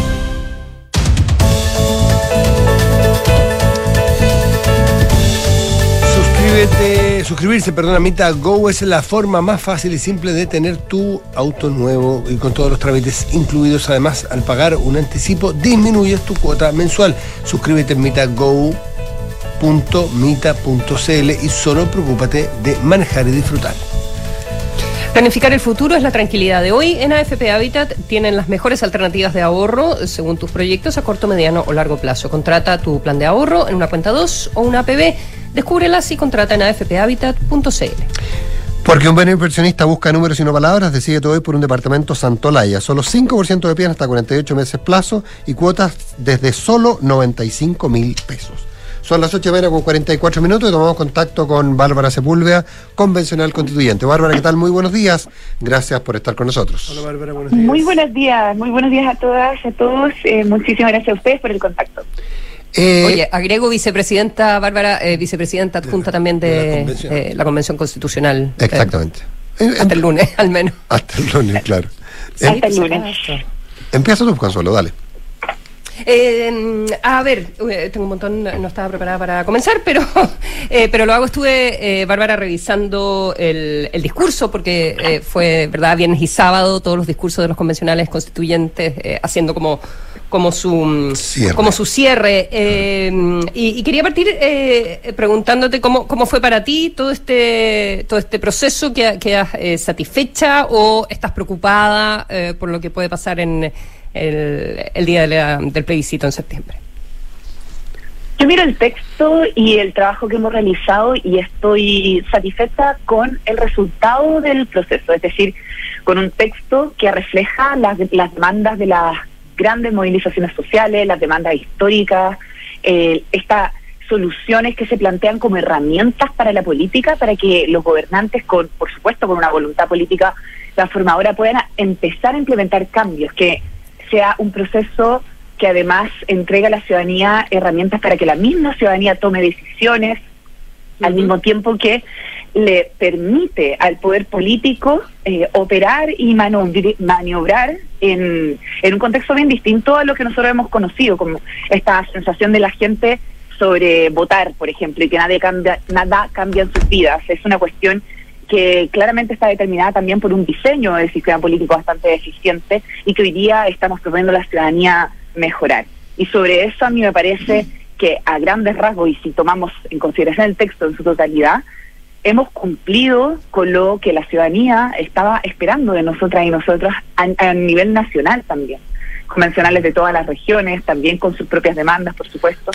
Suscríbete, suscribirse, perdón, a Mita Go es la forma más fácil y simple de tener tu auto nuevo y con todos los trámites incluidos. Además, al pagar un anticipo, disminuyes tu cuota mensual. Suscríbete en mitago.mita.cl y solo preocúpate de manejar y disfrutar. Planificar el futuro es la tranquilidad de hoy. En AFP Habitat tienen las mejores alternativas de ahorro según tus proyectos a corto, mediano o largo plazo. Contrata tu plan de ahorro en una cuenta 2 o una APB. Descúbrelas y contrata en afphabitat.cl. Porque un buen inversionista busca números y no palabras, decide hoy por un departamento Santolaya. Solo 5% de pie hasta 48 meses plazo y cuotas desde solo 95 mil pesos. Son las 8 de la con 44 minutos y tomamos contacto con Bárbara Sepúlveda, convencional constituyente. Bárbara, ¿qué tal? Muy buenos días. Gracias por estar con nosotros. Hola Bárbara, buenos días. Muy buenos días, muy buenos días a todas, a todos. Eh, muchísimas gracias a ustedes por el contacto. Eh, Oye, agrego vicepresidenta, Bárbara, eh, vicepresidenta adjunta también de, de la, convención. Eh, la, convención. Constitucional. Exactamente. hasta el lunes, al menos. Hasta el lunes, claro. hasta el lunes. Empieza tú, Consuelo, dale. Eh, a ver, eh, tengo un montón, no estaba preparada para comenzar, pero, eh, pero lo hago. Estuve, eh, Bárbara, revisando el, el discurso, porque eh, fue, ¿verdad?, viernes y sábado, todos los discursos de los convencionales constituyentes, haciendo como, como, su, Cierre. como su cierre. Eh, y, y quería partir eh, preguntándote cómo, cómo fue para ti todo este, todo este proceso, que ¿quedas eh, satisfecha o estás preocupada por lo que puede pasar en el, el día de la- del plebiscito en septiembre? Yo miro el texto y el trabajo que hemos realizado y estoy satisfecha con el resultado del proceso, es decir, con un texto que refleja las, las demandas de las grandes movilizaciones sociales, las demandas históricas, eh, estas soluciones que se plantean como herramientas para la política, para que los gobernantes, con, por supuesto, con una voluntad política transformadora, puedan empezar a implementar cambios, que sea un proceso que además entrega a la ciudadanía herramientas para que la misma ciudadanía tome decisiones, al mismo tiempo que le permite al poder político eh, operar y maniobrar en, en un contexto bien distinto a lo que nosotros hemos conocido, como esta sensación de la gente sobre votar, por ejemplo, y que nada cambia, nada cambia en sus vidas. Es una cuestión que claramente está determinada también por un diseño del sistema político bastante deficiente y que hoy día estamos proponiendo a la ciudadanía mejorar. Y sobre eso a mí me parece que a grandes rasgos, y si tomamos en consideración el texto en su totalidad, hemos cumplido con lo que la ciudadanía estaba esperando de nosotras y nosotros a, a nivel nacional también. Convencionales de todas las regiones, también con sus propias demandas, por supuesto.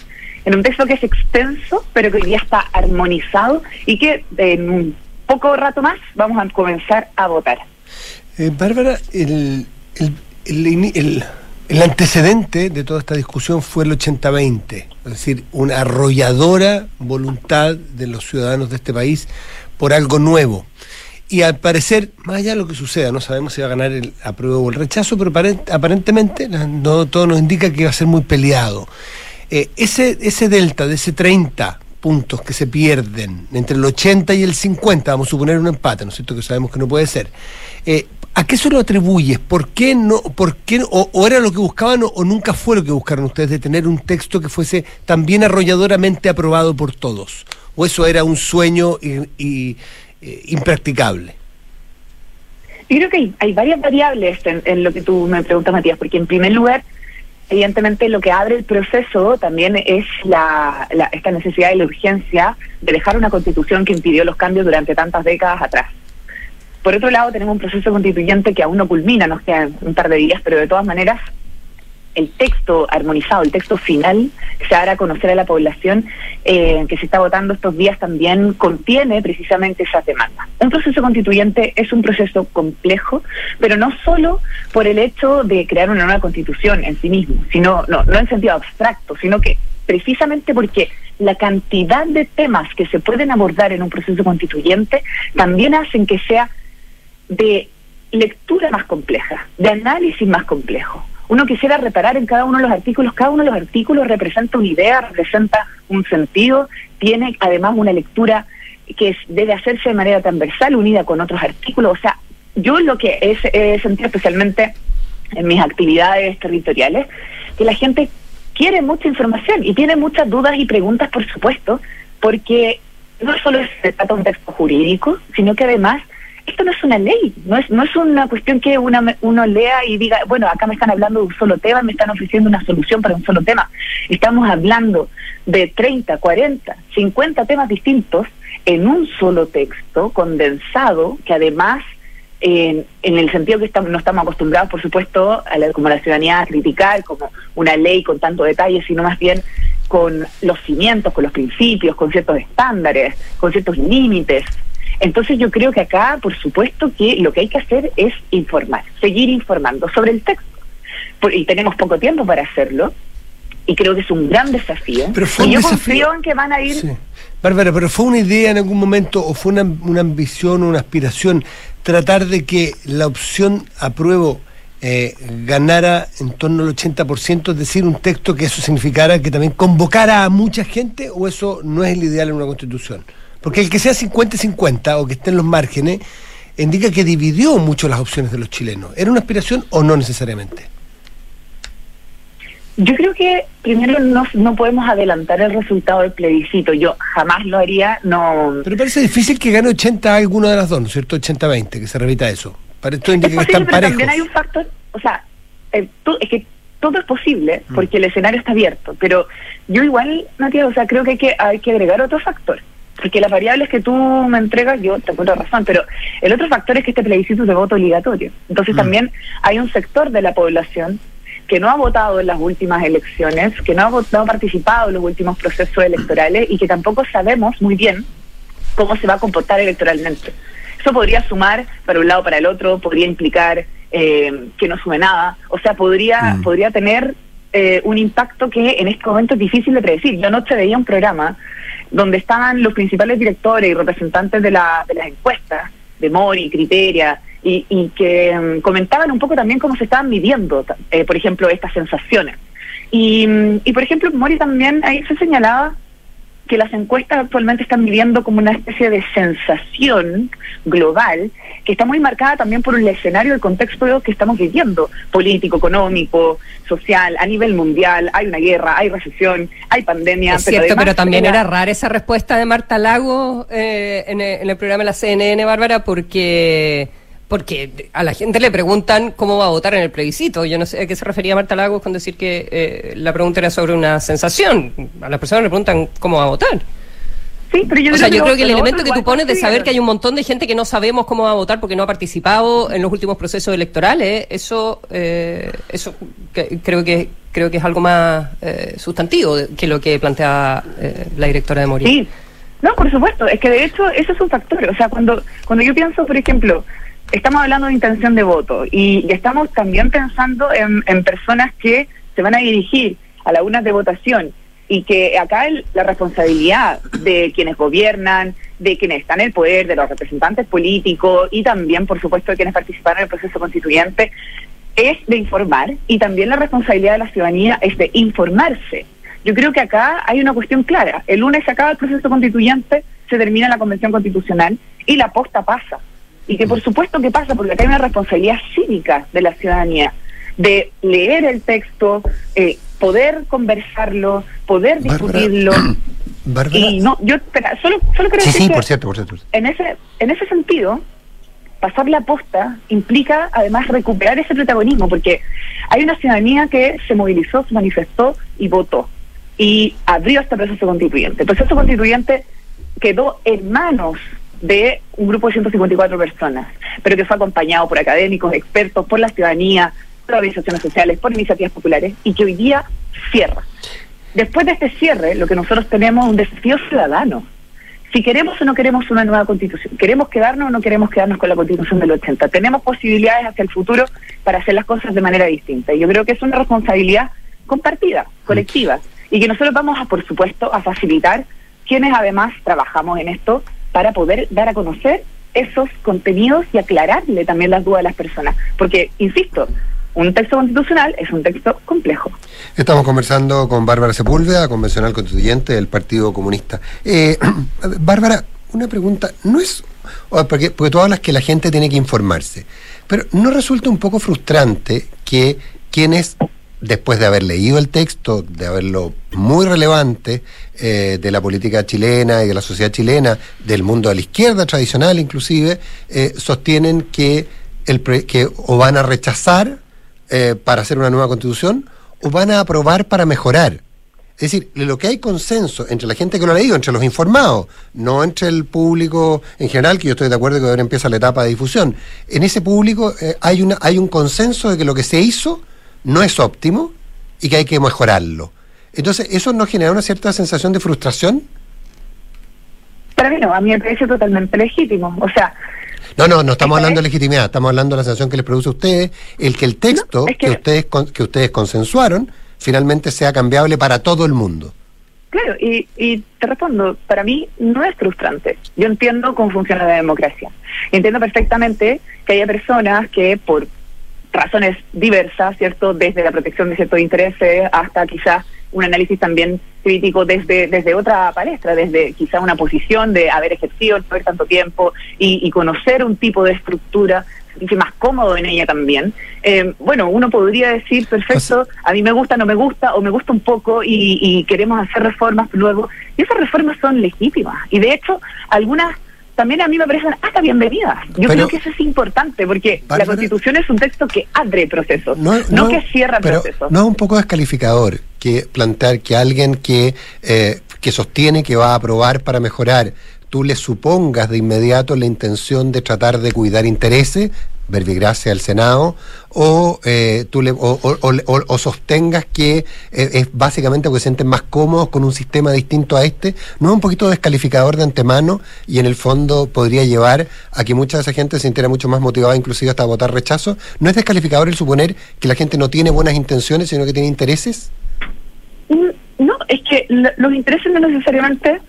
En un texto que es extenso, pero que hoy día está armonizado y que en un poco rato más vamos a comenzar a votar. Eh, Bárbara, el, el, el el- antecedente de toda esta discusión fue el 80-20, es decir, una arrolladora voluntad de los ciudadanos de este país por algo nuevo. Y al parecer, más allá de lo que suceda, no sabemos si va a ganar el apruebo o el rechazo, pero aparent- aparentemente no, todo nos indica que va a ser muy peleado. Eh, ese, ese delta de ese 30 puntos que se pierden entre el 80 y el 50, vamos a suponer un empate, ¿no es cierto? Que sabemos que no puede ser. Eh, ¿A qué se lo atribuyes? ¿Por qué no? ¿Por qué, o, era lo que buscaban o, nunca fue lo que buscaron ustedes de tener un texto que fuese también arrolladoramente aprobado por todos? ¿O eso era un sueño y, eh, impracticable? Yo creo que hay, hay varias variables en, en lo que tú me preguntas, Matías, porque en primer lugar, evidentemente lo que abre el proceso también es la, la- esta necesidad y la urgencia de dejar una constitución que impidió los cambios durante tantas décadas atrás. Por otro lado, tenemos un proceso constituyente que aún no culmina, nos quedan un par de días, pero de todas maneras, el texto armonizado, el texto final que se hará conocer a la población eh, que se está votando estos días también contiene precisamente esas demandas. Un proceso constituyente es un proceso complejo, pero no solo por el hecho de crear una nueva constitución en sí mismo, sino no, no en sentido abstracto, sino que precisamente porque la cantidad de temas que se pueden abordar en un proceso constituyente también hacen que sea de lectura más compleja, de análisis más complejo. Uno quisiera reparar en cada uno de los artículos, cada uno de los artículos representa una idea, representa un sentido, tiene además una lectura que debe hacerse de manera transversal, unida con otros artículos. O sea, yo lo que he sentido especialmente en mis actividades territoriales, que la gente quiere mucha información y tiene muchas dudas y preguntas, por supuesto, porque no solo se trata de un texto jurídico, sino que además esto no es una ley, no es no es una cuestión que una, uno lea y diga, bueno, acá me están hablando de un solo tema, me están ofreciendo una solución para un solo tema. Estamos hablando de 30, 40, 50 temas distintos en un solo texto condensado que además en, el sentido que estamos, no estamos acostumbrados, por supuesto, a la- como la ciudadanía a criticar como una ley con tanto detalle, sino más bien con los cimientos, con los principios, con ciertos estándares, con ciertos límites. Entonces yo creo que acá, por supuesto, que lo que hay que hacer es informar, seguir informando sobre el texto. Por- y tenemos poco tiempo para hacerlo, y creo que es un gran desafío. Pero fue y yo desafío. confío en que van a ir Sí. Bárbara, pero fue una idea en algún momento o fue una, una ambición o una aspiración tratar de que la opción apruebo eh, ganara en torno al 80%, es decir, un texto que eso significara que también convocara a mucha gente o eso no es el ideal en una constitución. Porque el que sea 50-50 o que esté en los márgenes indica que dividió mucho las opciones de los chilenos. ¿Era una aspiración o no necesariamente? Yo creo que primero no, no podemos adelantar el resultado del plebiscito. Yo jamás lo haría, no. Pero parece difícil que gane 80 alguno de las dos, ¿no es cierto? 80-20, que se repita eso. Para esto indica es que están posible, pero parejos. también hay un factor, o sea, to- es que todo es posible Mm. porque el escenario está abierto, pero yo igual, Matías, o sea, creo que hay que, hay que agregar otro factor. Porque las variables que tú me entregas, yo te encuentro razón, pero el otro factor es que este plebiscito es de voto obligatorio. Entonces Mm. también hay un sector de la población que no ha votado en las últimas elecciones, que no ha, vot- no ha participado en los últimos procesos electorales y que tampoco sabemos muy bien cómo se va a comportar electoralmente. Eso podría sumar para un lado para el otro, podría implicar eh, que no sume nada, o sea, podría, podría tener eh, un impacto que en este momento es difícil de predecir. Yo anoche veía un programa donde estaban los principales directores y representantes de, la, de las encuestas, de Mori, Criteria, y, que mm, comentaban un poco también cómo se estaban midiendo, eh, por ejemplo, estas sensaciones. Y, mm, y por ejemplo, Mori también ahí se señalaba que las encuestas actualmente están midiendo como una especie de sensación global que está muy marcada también por el escenario, el contexto que estamos viviendo, político, económico, social, a nivel mundial. Hay una guerra, hay recesión, hay pandemia. Es cierto, pero también era rara esa respuesta de Marta Lago eh, en, el, en el programa de la CNN, Bárbara, porque porque a la gente le preguntan cómo va a votar en el plebiscito. Yo no sé a qué se refería Marta Lagos con decir que eh, la pregunta era sobre una sensación. A las personas le preguntan cómo va a votar. Sí, pero yo o creo sea, que yo creo que el elemento que tú pones de saber que hay un montón de gente que no sabemos cómo va a votar porque no ha participado en los últimos procesos electorales, eso, eh, eso que- creo que creo que es algo más eh, sustantivo que lo que plantea eh, la directora de Morir. Sí, no, por supuesto, es que de hecho eso es un factor. O sea, cuando, cuando yo pienso, por ejemplo, estamos hablando de intención de voto y, estamos también pensando en, en personas que se van a dirigir a las urnas de votación y que acá el- la responsabilidad de quienes gobiernan, de quienes están en el poder, de los representantes políticos y también, por supuesto, de quienes participaron en el proceso constituyente, es de informar y también la responsabilidad de la ciudadanía es de informarse. Yo creo que acá hay una cuestión clara. El lunes se acaba el proceso constituyente, se termina la convención constitucional y la posta pasa. Y que por supuesto que pasa, porque acá hay una responsabilidad cívica de la ciudadanía, de leer el texto, eh, poder conversarlo, poder discutirlo. Bárbara. Y no, yo, espera, solo, solo quiero Sí, decir sí, que por cierto, por cierto. en ese, en ese sentido, pasar la posta implica además recuperar ese protagonismo, porque hay una ciudadanía que se movilizó, se manifestó y votó. Y abrió este proceso constituyente. El proceso constituyente quedó en manos de un grupo de 154 personas, pero que fue acompañado por académicos, expertos, por la ciudadanía, por organizaciones sociales, por iniciativas populares, y que hoy día cierra. Después de este cierre, lo que nosotros tenemos es un desafío ciudadano. Si queremos o no queremos una nueva constitución, queremos quedarnos o no queremos quedarnos con la constitución del 80, tenemos posibilidades hacia el futuro para hacer las cosas de manera distinta. Y yo creo que es una responsabilidad compartida, colectiva, y que nosotros vamos a, por supuesto, a facilitar quienes además trabajamos en esto para poder dar a conocer esos contenidos y aclararle también las dudas a las personas. Porque, insisto, un texto constitucional es un texto complejo. Estamos conversando con Bárbara Sepúlveda, convencional constituyente del Partido Comunista. Eh, Bárbara, una pregunta, no es, porque, porque tú hablas que la gente tiene que informarse, pero ¿no resulta un poco frustrante que quienes, después de haber leído el texto, de haberlo muy relevante eh, de la política chilena y de la sociedad chilena, del mundo de la izquierda tradicional inclusive, eh, sostienen que, el pre- que o van a rechazar eh, para hacer una nueva constitución o van a aprobar para mejorar. Es decir, lo que hay consenso entre la gente que lo ha leído, entre los informados, no entre el público en general, que yo estoy de acuerdo que ahora empieza la etapa de difusión. En ese público eh, hay, una, hay un consenso de que lo que se hizo no es óptimo y que hay que mejorarlo. Entonces, ¿eso no genera una cierta sensación de frustración? Para mí no, a mí me parece totalmente legítimo. O sea, No, no, no estamos hablando de legitimidad, estamos hablando de la sensación que les produce a ustedes, el que el texto que... ustedes con- que ustedes consensuaron finalmente sea cambiable para todo el mundo. Claro, y, y te respondo, para mí no es frustrante. Yo entiendo cómo funciona la democracia. Entiendo perfectamente que haya personas que por razones diversas, ¿cierto? Desde la protección de ciertos intereses hasta quizás un análisis también crítico desde, desde otra palestra, desde quizás una posición de haber ejercido el poder tanto tiempo y, y conocer un tipo de estructura, más cómodo en ella también. Eh, bueno, uno podría decir, perfecto, a mí me gusta, no me gusta, o me gusta un poco y, y queremos hacer reformas luego. Y esas reformas son legítimas. Y de hecho, algunas también a mí me parecen hasta bienvenidas. Yo Pero- creo que eso es importante porque la Constitución es un texto que abre procesos, no, no, que cierra pero procesos. no es un poco descalificador que plantear que alguien que, eh, que sostiene que va a aprobar para mejorar, tú le supongas de inmediato la intención de tratar de cuidar intereses, verbigracia al Senado, o, eh, tú le, o, o- o- o- sostengas que eh, es básicamente porque se sienten más cómodos con un sistema distinto a este, no es un poquito descalificador de antemano y en el fondo podría llevar a que mucha de esa gente se sintiera mucho más motivada inclusive hasta votar rechazo. ¿No es descalificador el suponer que la gente no tiene buenas intenciones, sino que tiene intereses? Mm, No, es que lo- los intereses no necesariamente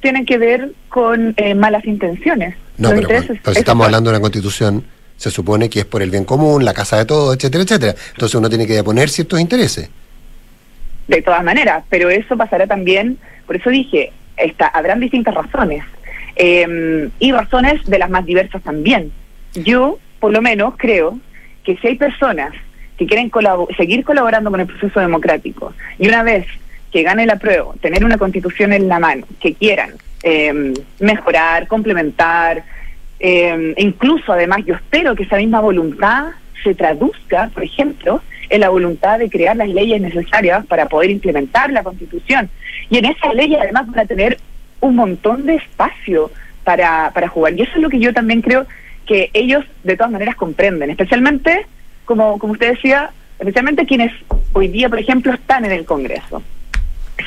tienen que ver con eh, malas intenciones. No, los pero, intereses, pero si estamos hablando de una constitución, se supone que es por el bien común, la casa de todos, etcétera, etcétera. Entonces uno tiene que poner ciertos intereses. de todas maneras, pero eso pasará también, por eso dije, está, habrán distintas razones eh, y razones de las más diversas también. Yo, por lo menos, creo que si hay personas que quieren seguir colaborando con el proceso democrático y una vez que gane la prueba, tener una constitución en la mano, que quieran eh, mejorar, complementar, eh, incluso además yo espero que esa misma voluntad se traduzca, por ejemplo, en la voluntad de crear las leyes necesarias para poder implementar la constitución. Y en esa ley además van a tener un montón de espacio para, para jugar. Y eso es lo que yo también creo que ellos de todas maneras comprenden, especialmente, como, como usted decía, especialmente quienes hoy día, por ejemplo, están en el Congreso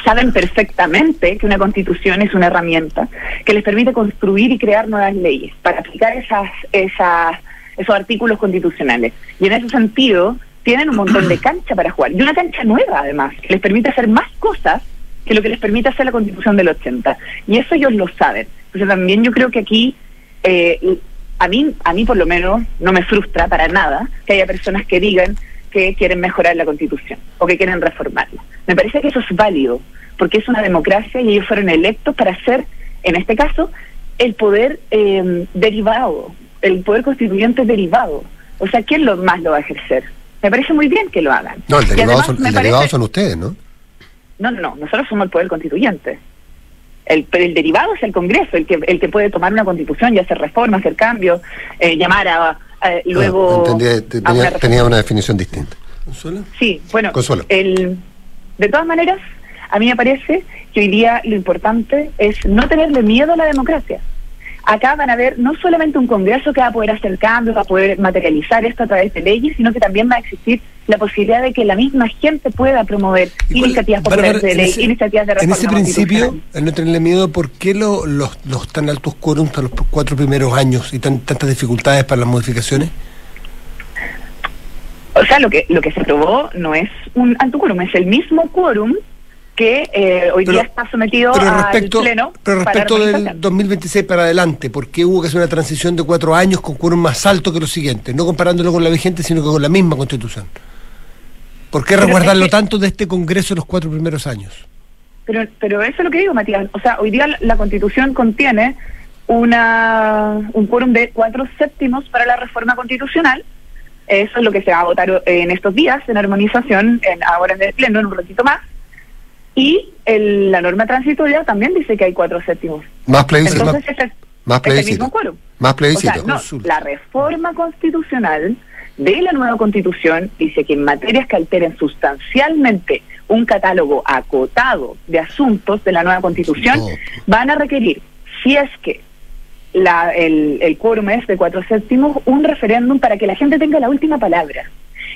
saben perfectamente que una constitución es una herramienta que les permite construir y crear nuevas leyes para aplicar esas, esas, esos artículos constitucionales. Y en ese sentido tienen un montón de cancha para jugar. Y una cancha nueva, además, que les permite hacer más cosas que lo que les permite hacer la constitución del 80. Y eso ellos lo saben. Entonces también yo creo que aquí, eh, a, mí, a mí por lo menos, no me frustra para nada que haya personas que digan que quieren mejorar la constitución o que quieren reformarla. Me parece que eso es válido, porque es una democracia y ellos fueron electos para ser, en este caso, el poder eh, derivado, el poder constituyente derivado. O sea, ¿quién lo más lo va a ejercer? Me parece muy bien que lo hagan. No, el derivado, además son, el derivado parece- son ustedes, ¿no? no, no, no, nosotros somos el poder constituyente. El, pero el derivado es el Congreso, el que el que puede tomar una constitución y hacer reformas, hacer cambios, eh, llamar a, luego Ah, a tenía, una tenía una definición distinta. Sí, bueno, Consuelo. el, de todas maneras, a mí me parece que hoy día lo importante es no tenerle miedo a la democracia. Acá van a ver no solamente un Congreso que va a poder hacer cambios, va a poder materializar esto a través de leyes, sino que también va a existir la posibilidad de que la misma gente pueda promover iniciativas populares de en ley, ese- iniciativas de En reforma ese principio, no tenerle miedo, ¿por qué lo- los, los tan altos quórums a los cuatro primeros años y tan, tantas dificultades para las modificaciones? O sea, lo que lo que se aprobó no es un alto quórum, es el mismo quórum que eh, hoy día está sometido al Pleno pero respecto del 2026 para adelante, ¿por qué hubo que hacer una transición de cuatro años con quórum más alto que los siguientes? No comparándolo con la vigente, sino que con la misma constitución. ¿Por qué Pero resguardarlo es que- tanto de este Congreso los cuatro primeros años? Pero, pero eso es lo que digo, Matías. O sea, hoy día la, la Constitución contiene una un quórum de cuatro séptimos para la reforma constitucional. Eso es lo que se va a votar en estos días en armonización, en, ahora en el Pleno, en un ratito más. Y el- la norma transitoria también dice que hay cuatro séptimos. Más plebiscito. Entonces, es, más es el mismo quórum. Más O plebiscito. sea, no, la reforma constitucional de la nueva constitución dice que en materias que alteren sustancialmente un catálogo acotado de asuntos de la nueva constitución van a requerir, si es que la, el, el quórum es de cuatro séptimos, un referéndum para que la gente tenga la última palabra.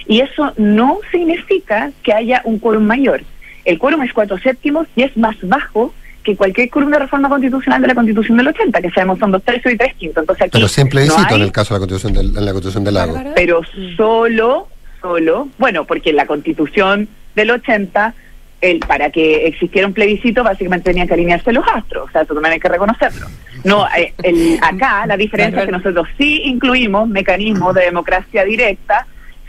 Y eso no significa que haya un quórum mayor. El quórum es cuatro séptimos y es más bajo que cualquier quórum de reforma constitucional de la constitución del 80, que sabemos son dos tercios y tres quintos. Entonces aquí Pero plebiscito no hay- en el caso de la constitución del, en la constitución del lago. pero solo, solo, bueno, porque la constitución del 80, el, para que existiera un plebiscito, básicamente tenían que alinearse los astros, o sea, eso también hay que reconocerlo. No, eh, el, acá la diferencia es que nosotros sí incluimos mecanismos de democracia directa,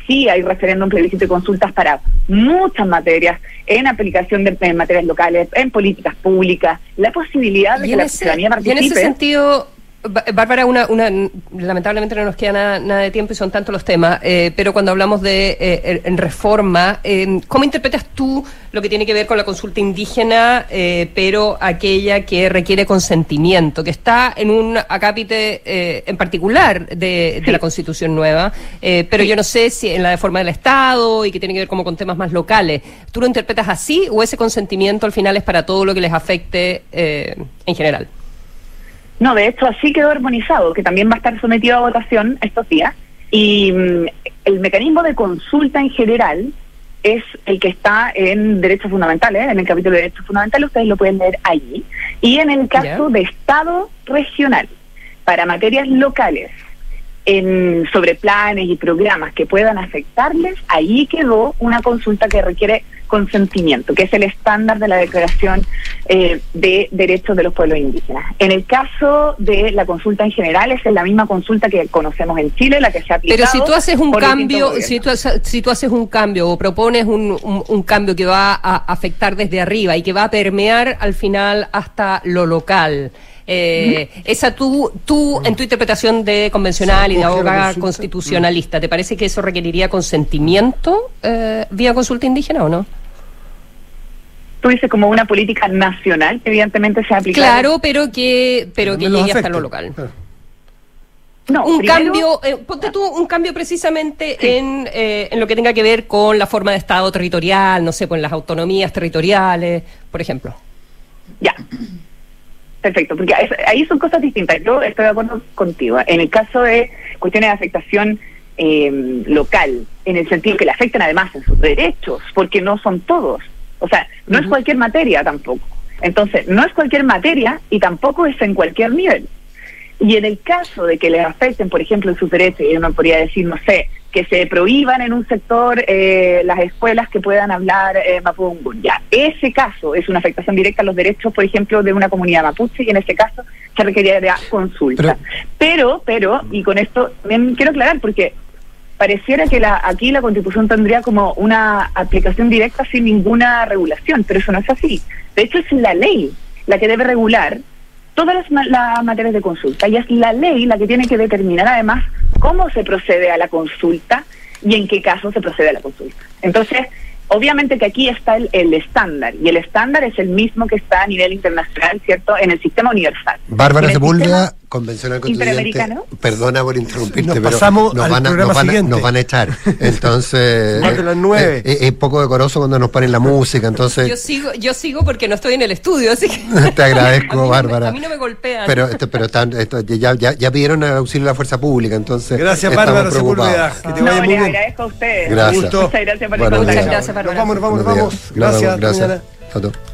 sí hay referéndum, plebiscito y consultas para muchas materias, en aplicación de en materias locales, en políticas públicas, la posibilidad de que la ciudadanía y en ese participe. sentido, Bárbara, una, una, lamentablemente no nos queda nada, nada de tiempo y son tantos los temas, eh, pero cuando hablamos de eh, en reforma, eh, ¿cómo interpretas tú lo que tiene que ver con la consulta indígena, pero aquella que requiere consentimiento, que está en un acápite en particular de, la Constitución nueva, pero yo no sé si en la reforma del Estado y que tiene que ver como con temas más locales, ¿tú lo interpretas así o ese consentimiento al final es para todo lo que les afecte en general? No, de hecho así quedó armonizado, que también va a estar sometido a votación estos días. Y mm, el mecanismo de consulta en general es el que está en derechos fundamentales, en el capítulo de derechos fundamentales, ustedes lo pueden leer allí. Y en el caso de Estado regional, para materias locales, en, sobre planes y programas que puedan afectarles, ahí quedó una consulta que requiere consentimiento, que es el estándar de la Declaración eh, de Derechos de los Pueblos Indígenas. En el caso de la consulta en general, es la misma consulta que conocemos en Chile, la que se ha aplicado. Pero si tú haces un cambio, si tú, si tú, haces un cambio o propones un, un, cambio que va a afectar desde arriba y que va a permear al final hasta lo local, eh, esa tú, tú, en tu interpretación de convencional y de abogada constitucionalista, ¿te parece que eso requeriría consentimiento eh, vía consulta indígena o no? Tú dices como una política nacional que evidentemente se ha aplicado. Claro, pero que, pero que llegue hasta lo local. No, un cambio, eh, ponte tú un cambio precisamente en, eh, en lo que tenga que ver con la forma de Estado territorial, no sé, en las autonomías territoriales, por ejemplo. Ya. Perfecto, porque ahí son cosas distintas. Yo estoy de acuerdo contigo. En el caso de cuestiones de afectación eh, local, en el sentido que le afectan además en sus derechos, porque no son todos. O sea, no es cualquier materia tampoco. Entonces, no es cualquier materia y tampoco es en cualquier nivel. Y en el caso de que les afecten, por ejemplo, en sus derechos, y uno podría decir, no sé, que se prohíban en un sector eh, las escuelas que puedan hablar eh, Ya, ese caso es una afectación directa a los derechos, por ejemplo, de una comunidad mapuche y en ese caso se requeriría consulta. Pero, pero, y con esto también quiero aclarar porque pareciera que la, aquí la Constitución tendría como una aplicación directa sin ninguna regulación, pero eso no es así. De hecho, es la ley la que debe regular todas las, las, materias de consulta y es la ley la que tiene que determinar además cómo se procede a la consulta y en qué caso se procede a la consulta. Entonces, obviamente que aquí está el, el, estándar, y el estándar es el mismo que está a nivel internacional, ¿cierto?, en el sistema universal. Bárbara Sepúlveda, convencional constituyente. Perdona por interrumpirte, pero nos, van a, nos, van a, echar. Entonces, eh, eh, es, poco decoroso cuando nos ponen la música, entonces... Yo sigo, yo sigo porque no estoy en el estudio, así que... Te agradezco, Bárbara. a mí no me golpean. Pero, pero están, ya, ya, ya, pidieron auxilio a la fuerza pública, entonces... Gracias, Bárbara Sepúlveda. Que te vaya muy bien. agradezco a ustedes. Gracias. Muchas gracias por bueno, Gracias, Bárbara. Nos vamos, nos vamos, nos vamos. Gracias. Gracias.